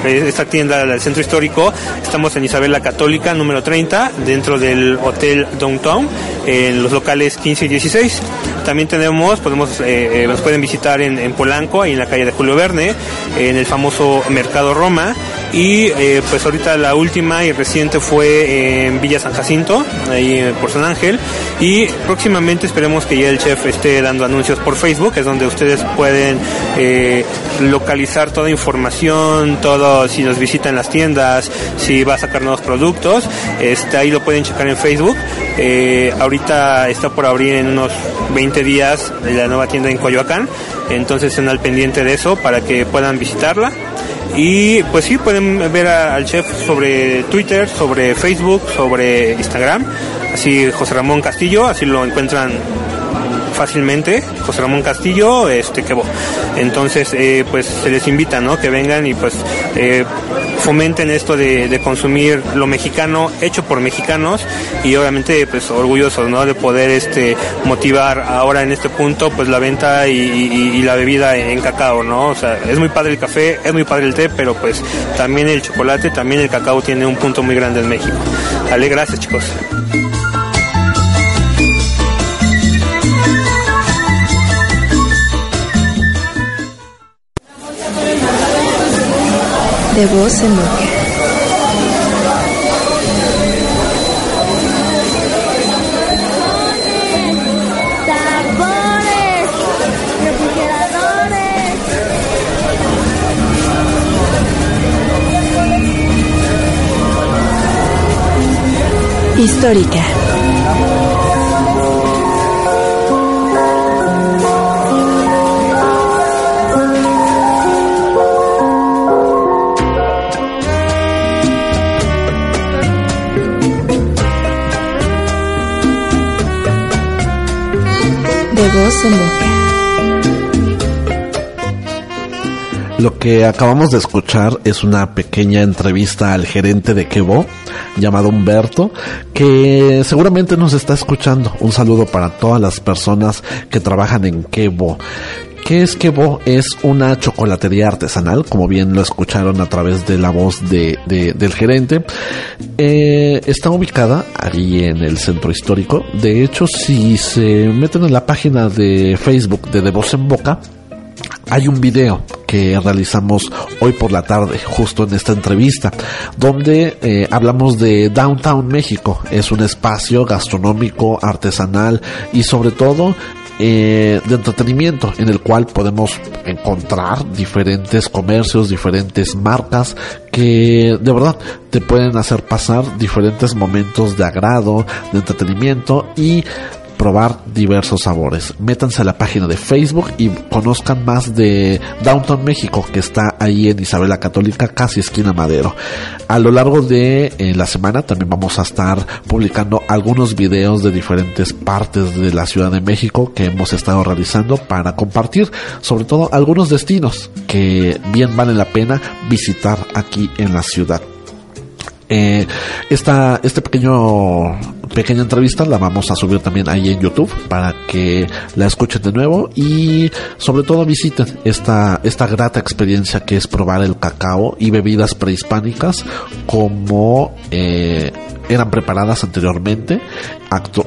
en esta tienda del centro histórico, estamos en Isabel la Católica, número 30, dentro del Hotel Downtown, en los locales 15 y 16. También tenemos, podemos, eh, nos pueden visitar en, Polanco, ahí en la calle de Julio Verne, en el famoso Mercado Roma. Y eh, pues ahorita la última y reciente fue en Villa San Jacinto, ahí por San Ángel. Y próximamente esperemos que ya el chef esté dando anuncios por Facebook, es donde ustedes pueden eh, localizar toda información, todo, si nos visitan las tiendas, si va a sacar nuevos productos, este, ahí lo pueden checar en Facebook. Eh, ahorita está por abrir en unos 20 días la nueva tienda en Coyoacán, entonces estén al pendiente de eso para que puedan visitarla. Y pues sí, pueden ver a- al chef sobre Twitter, sobre Facebook, sobre Instagram. Así José Ramón Castillo, así lo encuentran fácilmente, José Ramón Castillo, este que entonces eh, pues se les invita, ¿no? Que vengan y pues eh, fomenten esto de, de consumir lo mexicano hecho por mexicanos y obviamente pues orgullosos, ¿no? De poder este motivar ahora en este punto pues la venta y, y- y la bebida en cacao, ¿no? O sea, es muy padre el café, es muy padre el té, pero pues también el chocolate, también el cacao tiene un punto muy grande en México. Dale, gracias chicos. De voz en refrigeradores. Histórica. Lo que acabamos de escuchar es una pequeña entrevista al gerente de Quebo, llamado Humberto, que seguramente nos está escuchando. Un saludo para todas las personas que trabajan en Quebo. ¿Qué es Quebo? Es una chocolatería artesanal, como bien lo escucharon a través de la voz de, de- del gerente. Eh, está ubicada ahí en el centro histórico. De hecho, si se meten en la página de Facebook de De Voz en Boca, hay un video que realizamos hoy por la tarde, justo en esta entrevista, donde eh, hablamos de Downtown México. Es un espacio gastronómico, artesanal y sobre todo eh, de entretenimiento en el cual podemos encontrar diferentes comercios, diferentes marcas que de verdad te pueden hacer pasar diferentes momentos de agrado, de entretenimiento y probar diversos sabores. Métanse a la página de Facebook y conozcan más de Downtown México, que está ahí en Isabela Católica, casi esquina Madero. A lo largo de eh, la semana también vamos a estar publicando algunos videos de diferentes partes de la Ciudad de México que hemos estado realizando para compartir, sobre todo algunos destinos que bien vale la pena visitar aquí en la ciudad. Eh, esta, este pequeño pequeña entrevista la vamos a subir también ahí en YouTube para que la escuchen de nuevo y sobre todo visiten esta, esta grata experiencia que es probar el cacao y bebidas prehispánicas como eh, eran preparadas anteriormente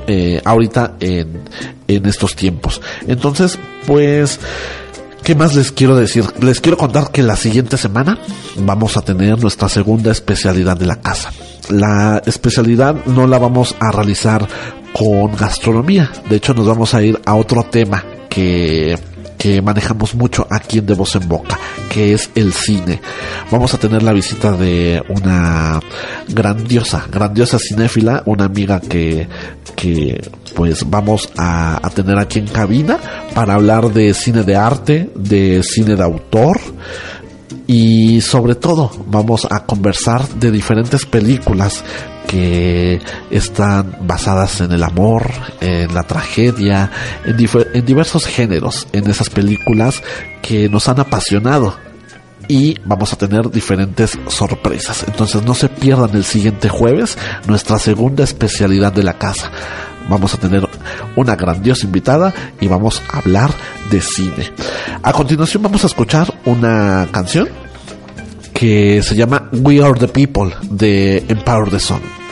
eh, ahorita en, en estos tiempos. Entonces pues ¿Qué más les quiero decir? Les quiero contar que la siguiente semana vamos a tener nuestra segunda especialidad de la casa. La especialidad no la vamos a realizar con gastronomía. De hecho, nos vamos a ir a otro tema que, que manejamos mucho aquí en De Voz en Boca, que es el cine. Vamos a tener la visita de una grandiosa, grandiosa cinéfila, una amiga que, que pues vamos a, a tener aquí en cabina para hablar de cine de arte, de cine de autor y sobre todo vamos a conversar de diferentes películas que están basadas en el amor, en la tragedia, en, diversos géneros, en esas películas que nos han apasionado y vamos a tener diferentes sorpresas. Entonces no se pierdan el siguiente jueves nuestra segunda especialidad de la casa. Vamos a tener una grandiosa invitada y vamos a hablar de cine. A continuación vamos a escuchar una canción que se llama We Are the People de Empower the Sun.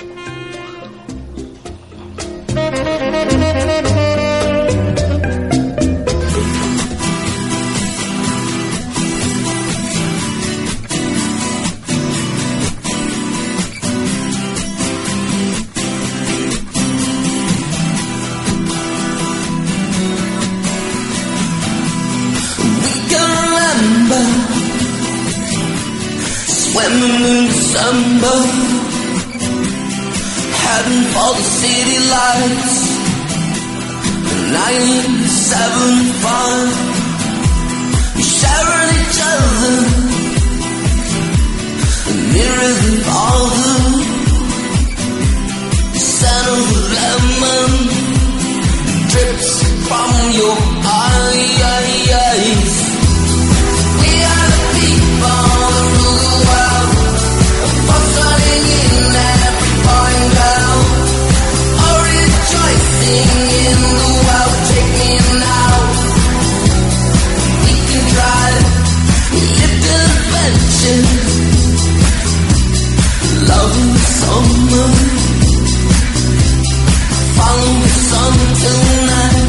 Swimming in December, heading for the city lights. 975, we sharing each other Nearer than father. Scent of lemon drips from your eyes. Follow the sun till night.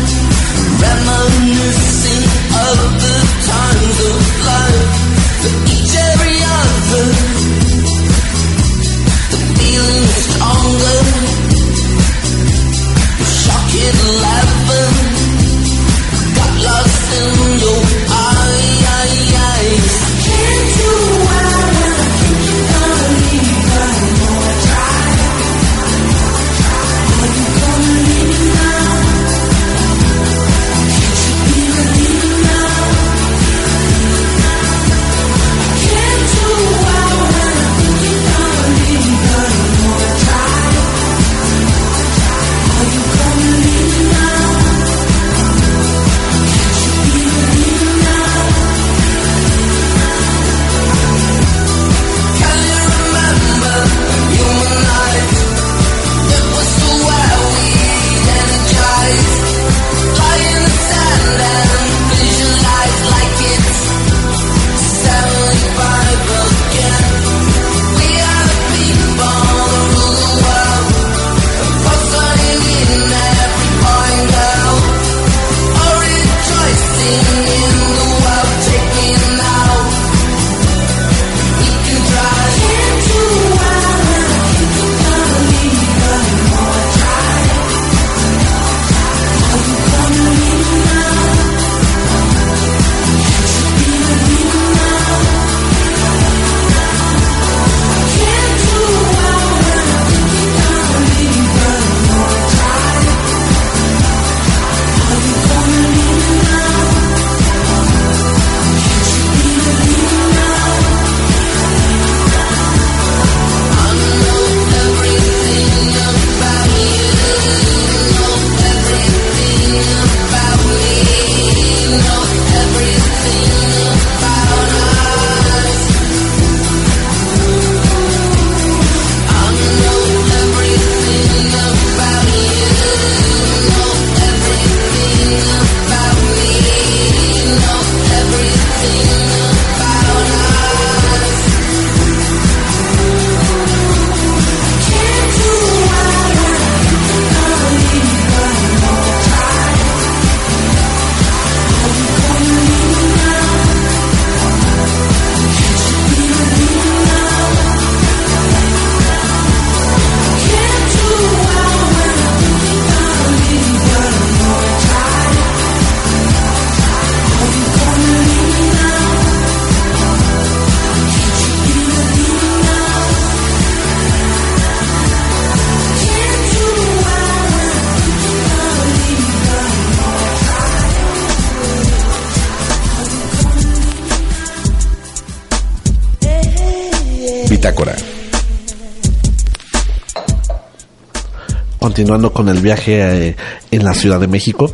Con el viaje eh, en la Ciudad de México,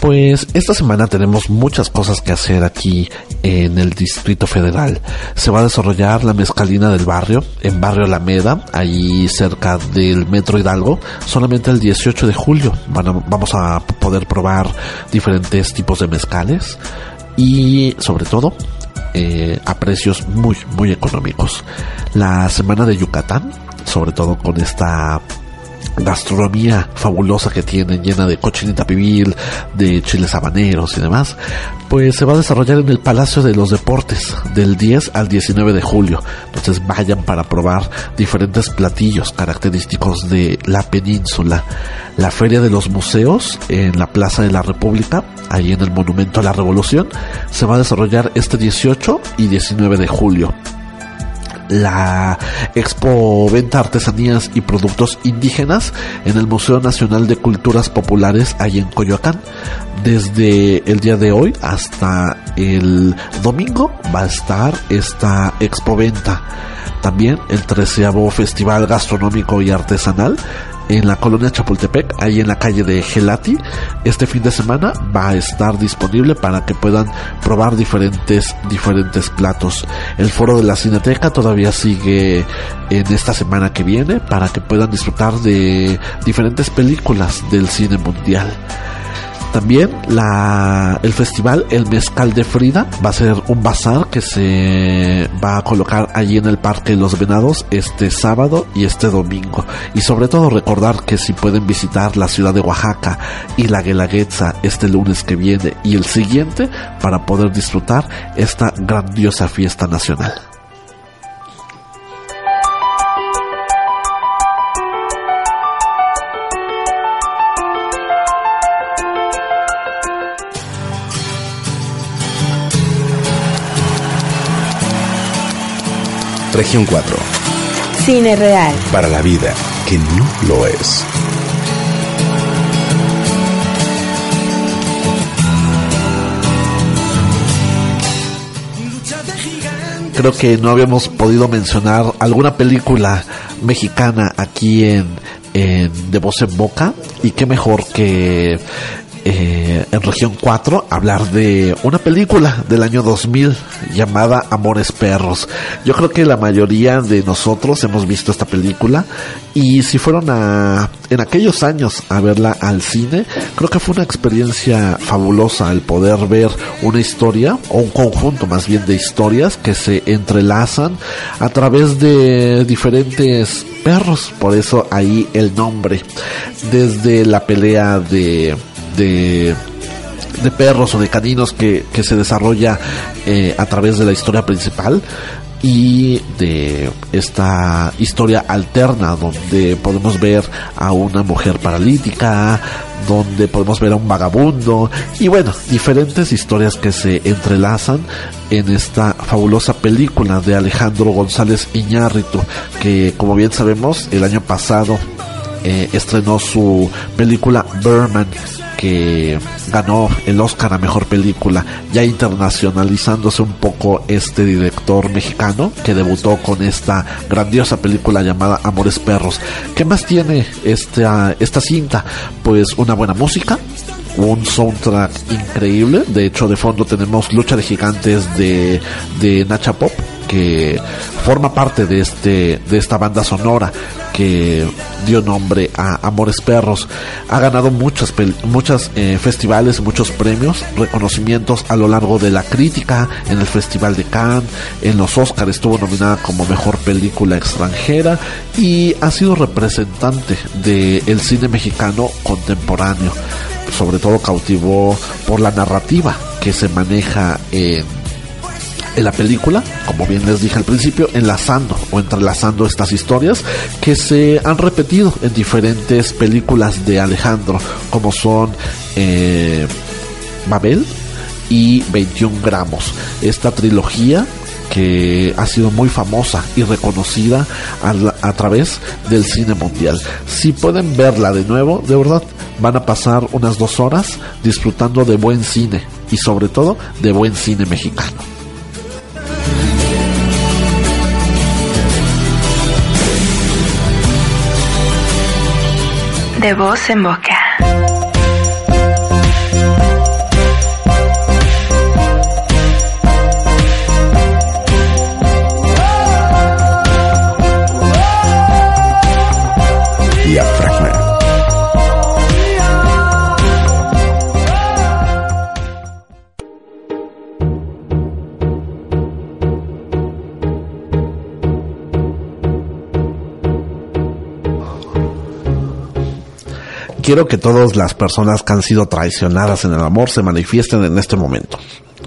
pues esta semana tenemos muchas cosas que hacer aquí en el Distrito Federal. Se va a desarrollar la mezcalina del barrio, en Barrio Alameda, ahí cerca del Metro Hidalgo, solamente el 18 de julio. Vamos a poder probar diferentes tipos de mezcales y sobre todo eh, a precios muy muy económicos. La semana de Yucatán, sobre todo con esta gastronomía fabulosa que tienen, llena de cochinita pibil, de chiles habaneros y demás, pues se va a desarrollar en el Palacio de los Deportes del 10 al 19 de julio. Entonces vayan para probar diferentes platillos característicos de la península. La Feria de los Museos en la Plaza de la República, ahí en el Monumento a la Revolución, se va a desarrollar este 18 y 19 de julio la Expo Venta Artesanías y Productos Indígenas en el Museo Nacional de Culturas Populares ahí en Coyoacán. Desde el día de hoy hasta el domingo va a estar esta Expo Venta. También el treceavo Festival Gastronómico y Artesanal en la colonia Chapultepec, ahí en la calle de Gelati. Este fin de semana va a estar disponible para que puedan probar diferentes, diferentes platos. El foro de la Cineteca todavía sigue en esta semana que viene para que puedan disfrutar de diferentes películas del cine mundial. También la, el festival El Mezcal de Frida va a ser un bazar que se va a colocar allí en el Parque Los Venados este sábado y este domingo. Y sobre todo recordar que si pueden visitar la ciudad de Oaxaca y la Guelaguetza este lunes que viene y el siguiente para poder disfrutar esta grandiosa fiesta nacional. Región 4. Cine real. Para la vida, que no lo es. creo que no habíamos podido mencionar alguna película mexicana aquí en, en De Voz en Boca y qué mejor que eh, en región 4 hablar de una película del año 2000 llamada Amores Perros. Yo creo que la mayoría de nosotros hemos visto esta película y si fueron a en aquellos años a verla al cine, creo que fue una experiencia fabulosa el poder ver una historia o un conjunto más bien de historias que se entrelazan a través de diferentes perros, por eso ahí el nombre. Desde la pelea de de, perros o de caninos que, que se desarrolla eh, a través de la historia principal y de esta historia alterna donde podemos ver a una mujer paralítica, donde podemos ver a un vagabundo y bueno, diferentes historias que se entrelazan en esta fabulosa película de Alejandro González Iñárritu que como bien sabemos el año pasado eh, estrenó su película Berman que ganó el Oscar a Mejor Película, ya internacionalizándose un poco este director mexicano que debutó con esta grandiosa película llamada Amores Perros. ¿Qué más tiene esta, esta cinta? Pues una buena música, un soundtrack increíble. De hecho, de fondo tenemos Lucha de Gigantes de, de Nacha Pop, que forma parte de este de esta banda sonora que dio nombre a Amores Perros. Ha ganado muchos muchos eh, festivales, muchos premios, reconocimientos a lo largo de la crítica en el Festival de Cannes, en los Oscars estuvo nominada como mejor película extranjera y ha sido representante del cine mexicano contemporáneo. Sobre todo cautivó por la narrativa que se maneja en en la película, como bien les dije al principio, enlazando o entrelazando estas historias que se han repetido en diferentes películas de Alejandro, como son eh, Babel y 21 gramos. Esta trilogía que ha sido muy famosa y reconocida a, a través del cine mundial. Si pueden verla de nuevo, de verdad van a pasar unas dos horas disfrutando de buen cine y sobre todo de buen cine mexicano. De voz en boca. Quiero que todas las personas que han sido traicionadas en el amor se manifiesten en este momento.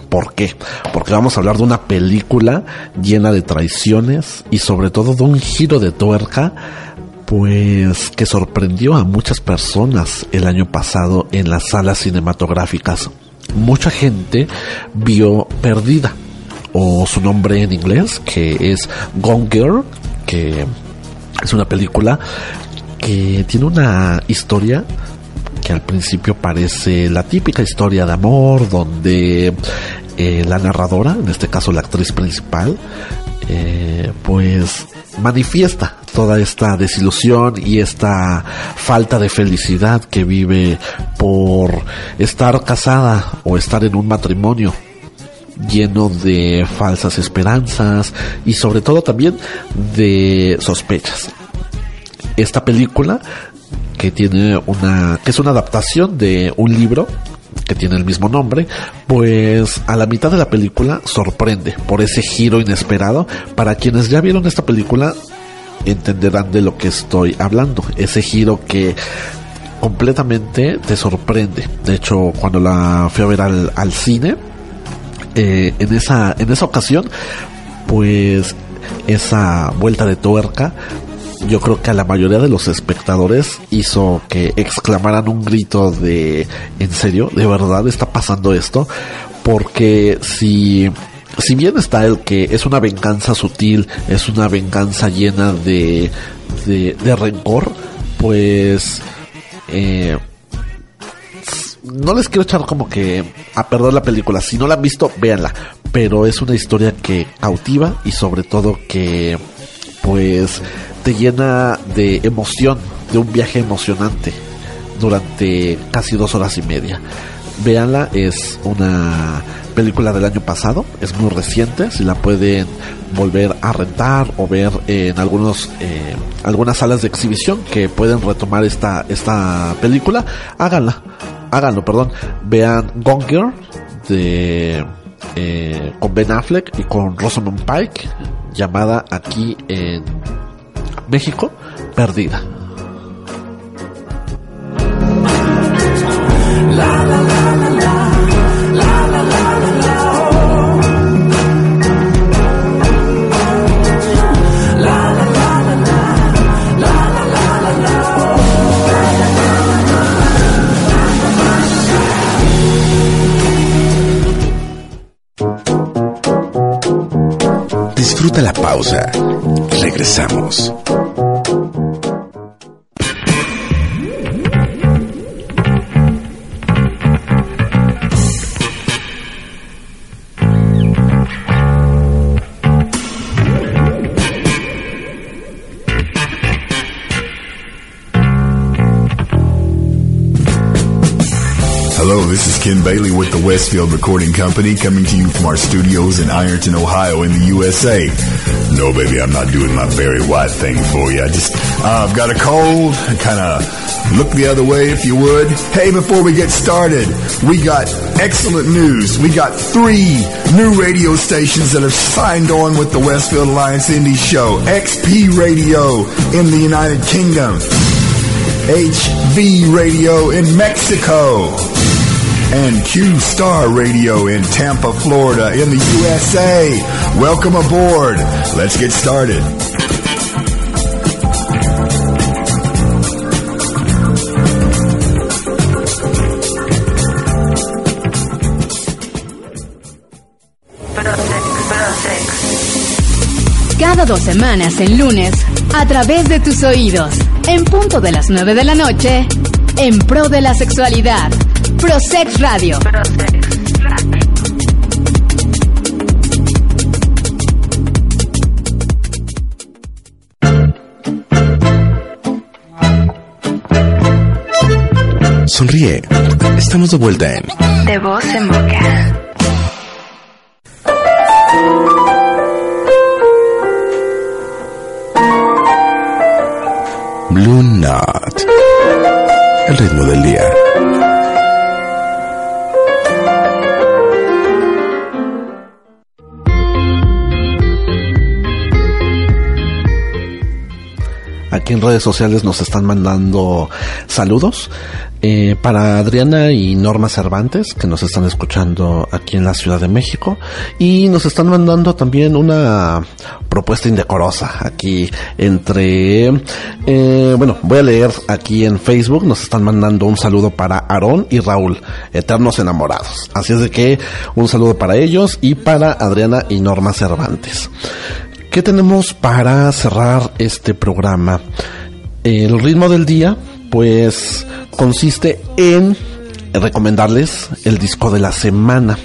¿Por qué? Porque vamos a hablar de una película llena de traiciones y sobre todo de un giro de tuerca pues que sorprendió a muchas personas el año pasado en las salas cinematográficas. Mucha gente vio Perdida o su nombre en inglés que es Gone Girl, que es una película que tiene una historia que al principio parece la típica historia de amor donde eh, la narradora, en este caso la actriz principal, eh, pues manifiesta toda esta desilusión y esta falta de felicidad que vive por estar casada o estar en un matrimonio lleno de falsas esperanzas y sobre todo también de sospechas. Esta película que tiene una que es una adaptación de un libro que tiene el mismo nombre, pues a la mitad de la película sorprende por ese giro inesperado. Para quienes ya vieron esta película entenderán de lo que estoy hablando, ese giro que completamente te sorprende. De hecho, cuando la fui a ver al, al cine, eh, en esa en esa ocasión, pues esa vuelta de tuerca yo creo que a la mayoría de los espectadores hizo que exclamaran un grito de ¿en serio? ¿De verdad está pasando esto? Porque si si bien está el que es una venganza sutil, es una venganza llena de, de, de rencor, pues eh, no les quiero echar como que a perder la película. Si no la han visto, véanla. Pero es una historia que cautiva y sobre todo que pues te llena de emoción, de un viaje emocionante durante casi dos horas y media. Véanla, es una película del año pasado, es muy reciente, si la pueden volver a rentar o ver en algunos eh, algunas salas de exhibición que pueden retomar esta esta película, háganla, háganlo, perdón, vean Gone Girl de eh, con Ben Affleck y con Rosamund Pike, llamada aquí en México, Perdida. Disfruta la pausa. Regresamos. Ken Bailey with the Westfield Recording Company coming to you from our studios in Ironton, Ohio in the USA. No, baby, I'm not doing my very white thing for you. I just, uh, I've got a cold. Kind of look the other way if you would. Hey, before we get started, we got excellent news. We got three new radio stations that have signed on with the Westfield Alliance Indie Show. XP Radio in the United Kingdom. HV Radio in Mexico and Q Star Radio in Tampa, Florida in the USA. Welcome aboard. Let's get started. Cada dos semanas el lunes, a través de tus oídos, en punto de las 9 de la noche, en pro de la sexualidad, Prosex Radio. Sonríe. Estamos de vuelta en De voz en boca. Blue Knot. El ritmo del día. En redes sociales nos están mandando saludos eh, para Adriana y Norma Cervantes que nos están escuchando aquí en la Ciudad de México y nos están mandando también una propuesta indecorosa aquí entre eh, bueno voy a leer aquí en Facebook nos están mandando un saludo para Aarón y Raúl eternos enamorados. Así es de que un saludo para ellos y para Adriana y Norma Cervantes ¿Qué tenemos para cerrar este programa? El ritmo del día, pues, consiste en recomendarles el disco de la semana,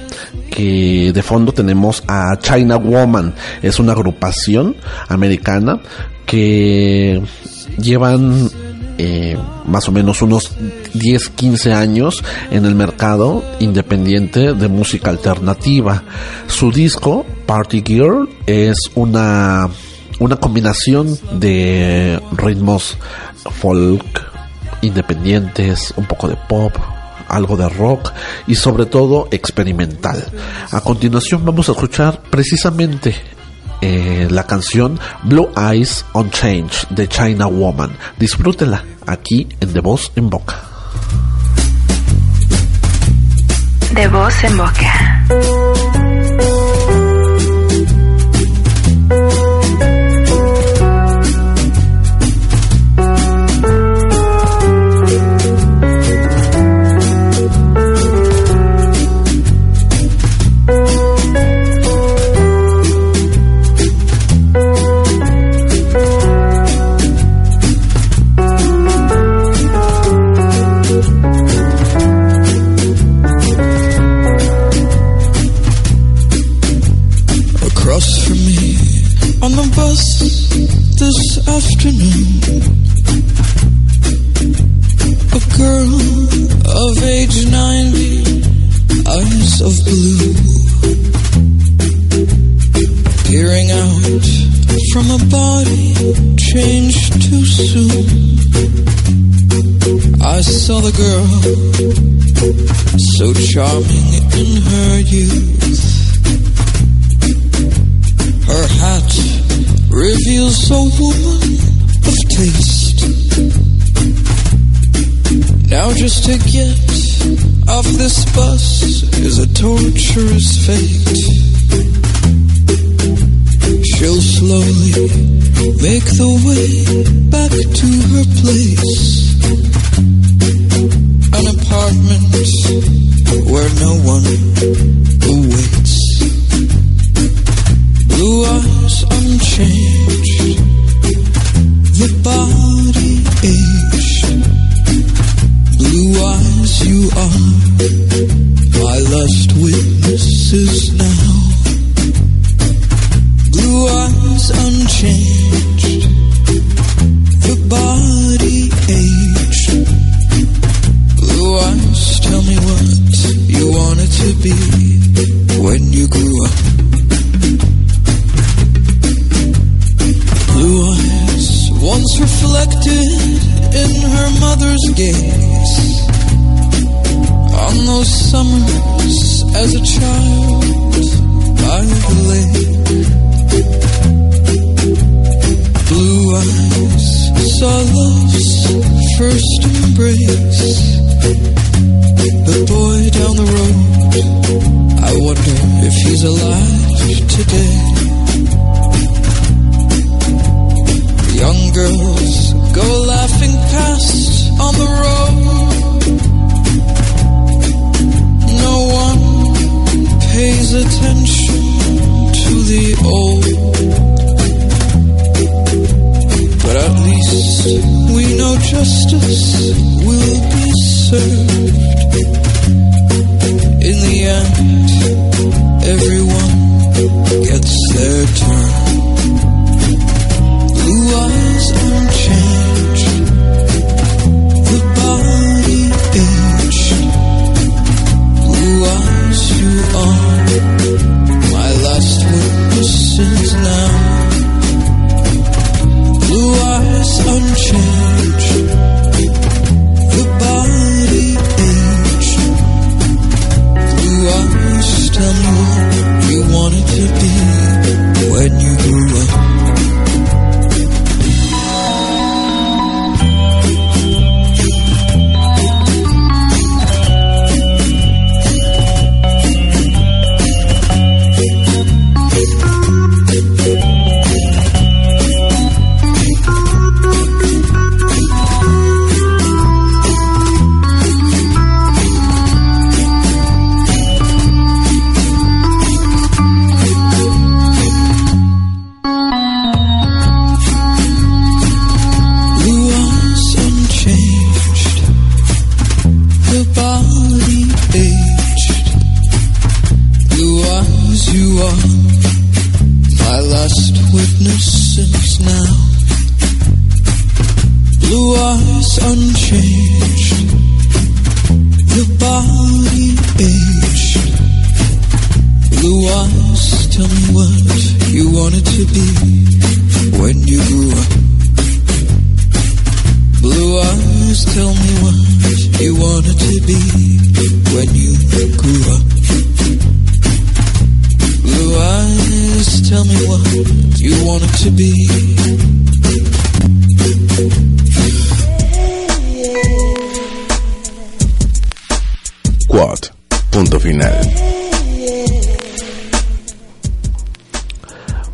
que de fondo tenemos a China Woman. Es una agrupación americana que llevan eh, más o menos unos 10, 15 años en el mercado independiente de música alternativa. Su disco, Party Girl, es una, una combinación de ritmos folk, independientes, un poco de pop, algo de rock y sobre todo experimental. A continuación vamos a escuchar precisamente eh, la canción Blue Eyes on Change de China Woman. Disfrútela aquí en De Voz en Boca. De voz en boca. From a body changed too soon. I saw the girl, so charming in her youth. Her hat reveals a woman of taste. Now just to get off this bus is a torturous fate. She'll slowly make the way back to her place. An apartment where no one awaits. Blue eyes unchanged, the body aged. Blue eyes, you are my last witnesses now. Eyes who was, tell me what you wanted to be when you grew up. Blue eyes, tell me what you wanted to be when you grew up. Blue eyes, tell me what you wanted to be. Quad. Punto final.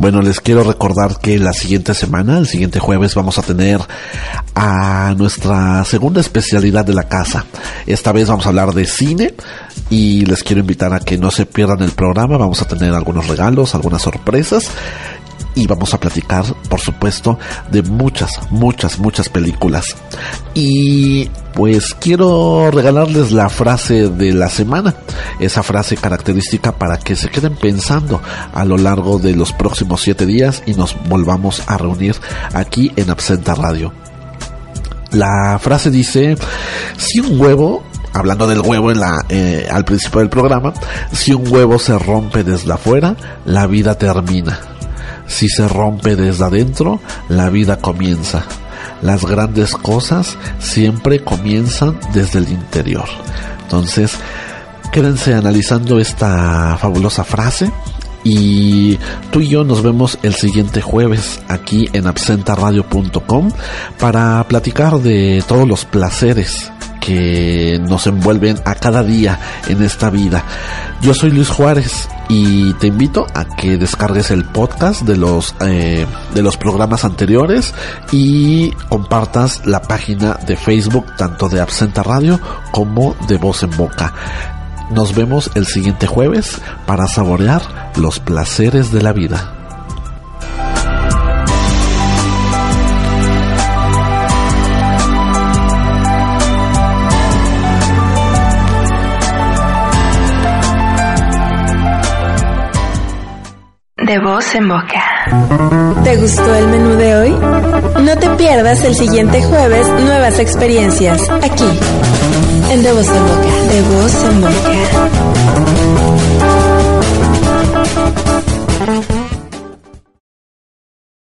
Bueno, les quiero recordar que la siguiente semana, el siguiente jueves, vamos a tener a nuestra segunda especialidad de la casa. Esta vez vamos a hablar de cine y les quiero invitar a que no se pierdan el programa. Vamos a tener algunos regalos, algunas sorpresas y vamos a platicar, por supuesto, de muchas, muchas, muchas películas. Y pues quiero regalarles la frase de la semana, esa frase característica para que se queden pensando a lo largo de los próximos siete días y nos volvamos a reunir aquí en Absenta Radio. La frase dice, si un huevo hablando del huevo en la, eh, al principio del programa, si un huevo se rompe desde afuera, la vida termina. Si se rompe desde adentro, la vida comienza. Las grandes cosas siempre comienzan desde el interior. Entonces, quédense analizando esta fabulosa frase. Y tú y yo nos vemos el siguiente jueves aquí en absentaradio.com para platicar de todos los placeres que nos envuelven a cada día en esta vida. Yo soy Luis Juárez y te invito a que descargues el podcast de los eh, de los programas anteriores y compartas la página de Facebook tanto de Absenta Radio como de Voz en Boca. Nos vemos el siguiente jueves para saborear los placeres de la vida. De voz en boca. ¿Te gustó el menú de hoy? No te pierdas el siguiente jueves nuevas experiencias aquí en De Voz en Boca. De Voz en Boca.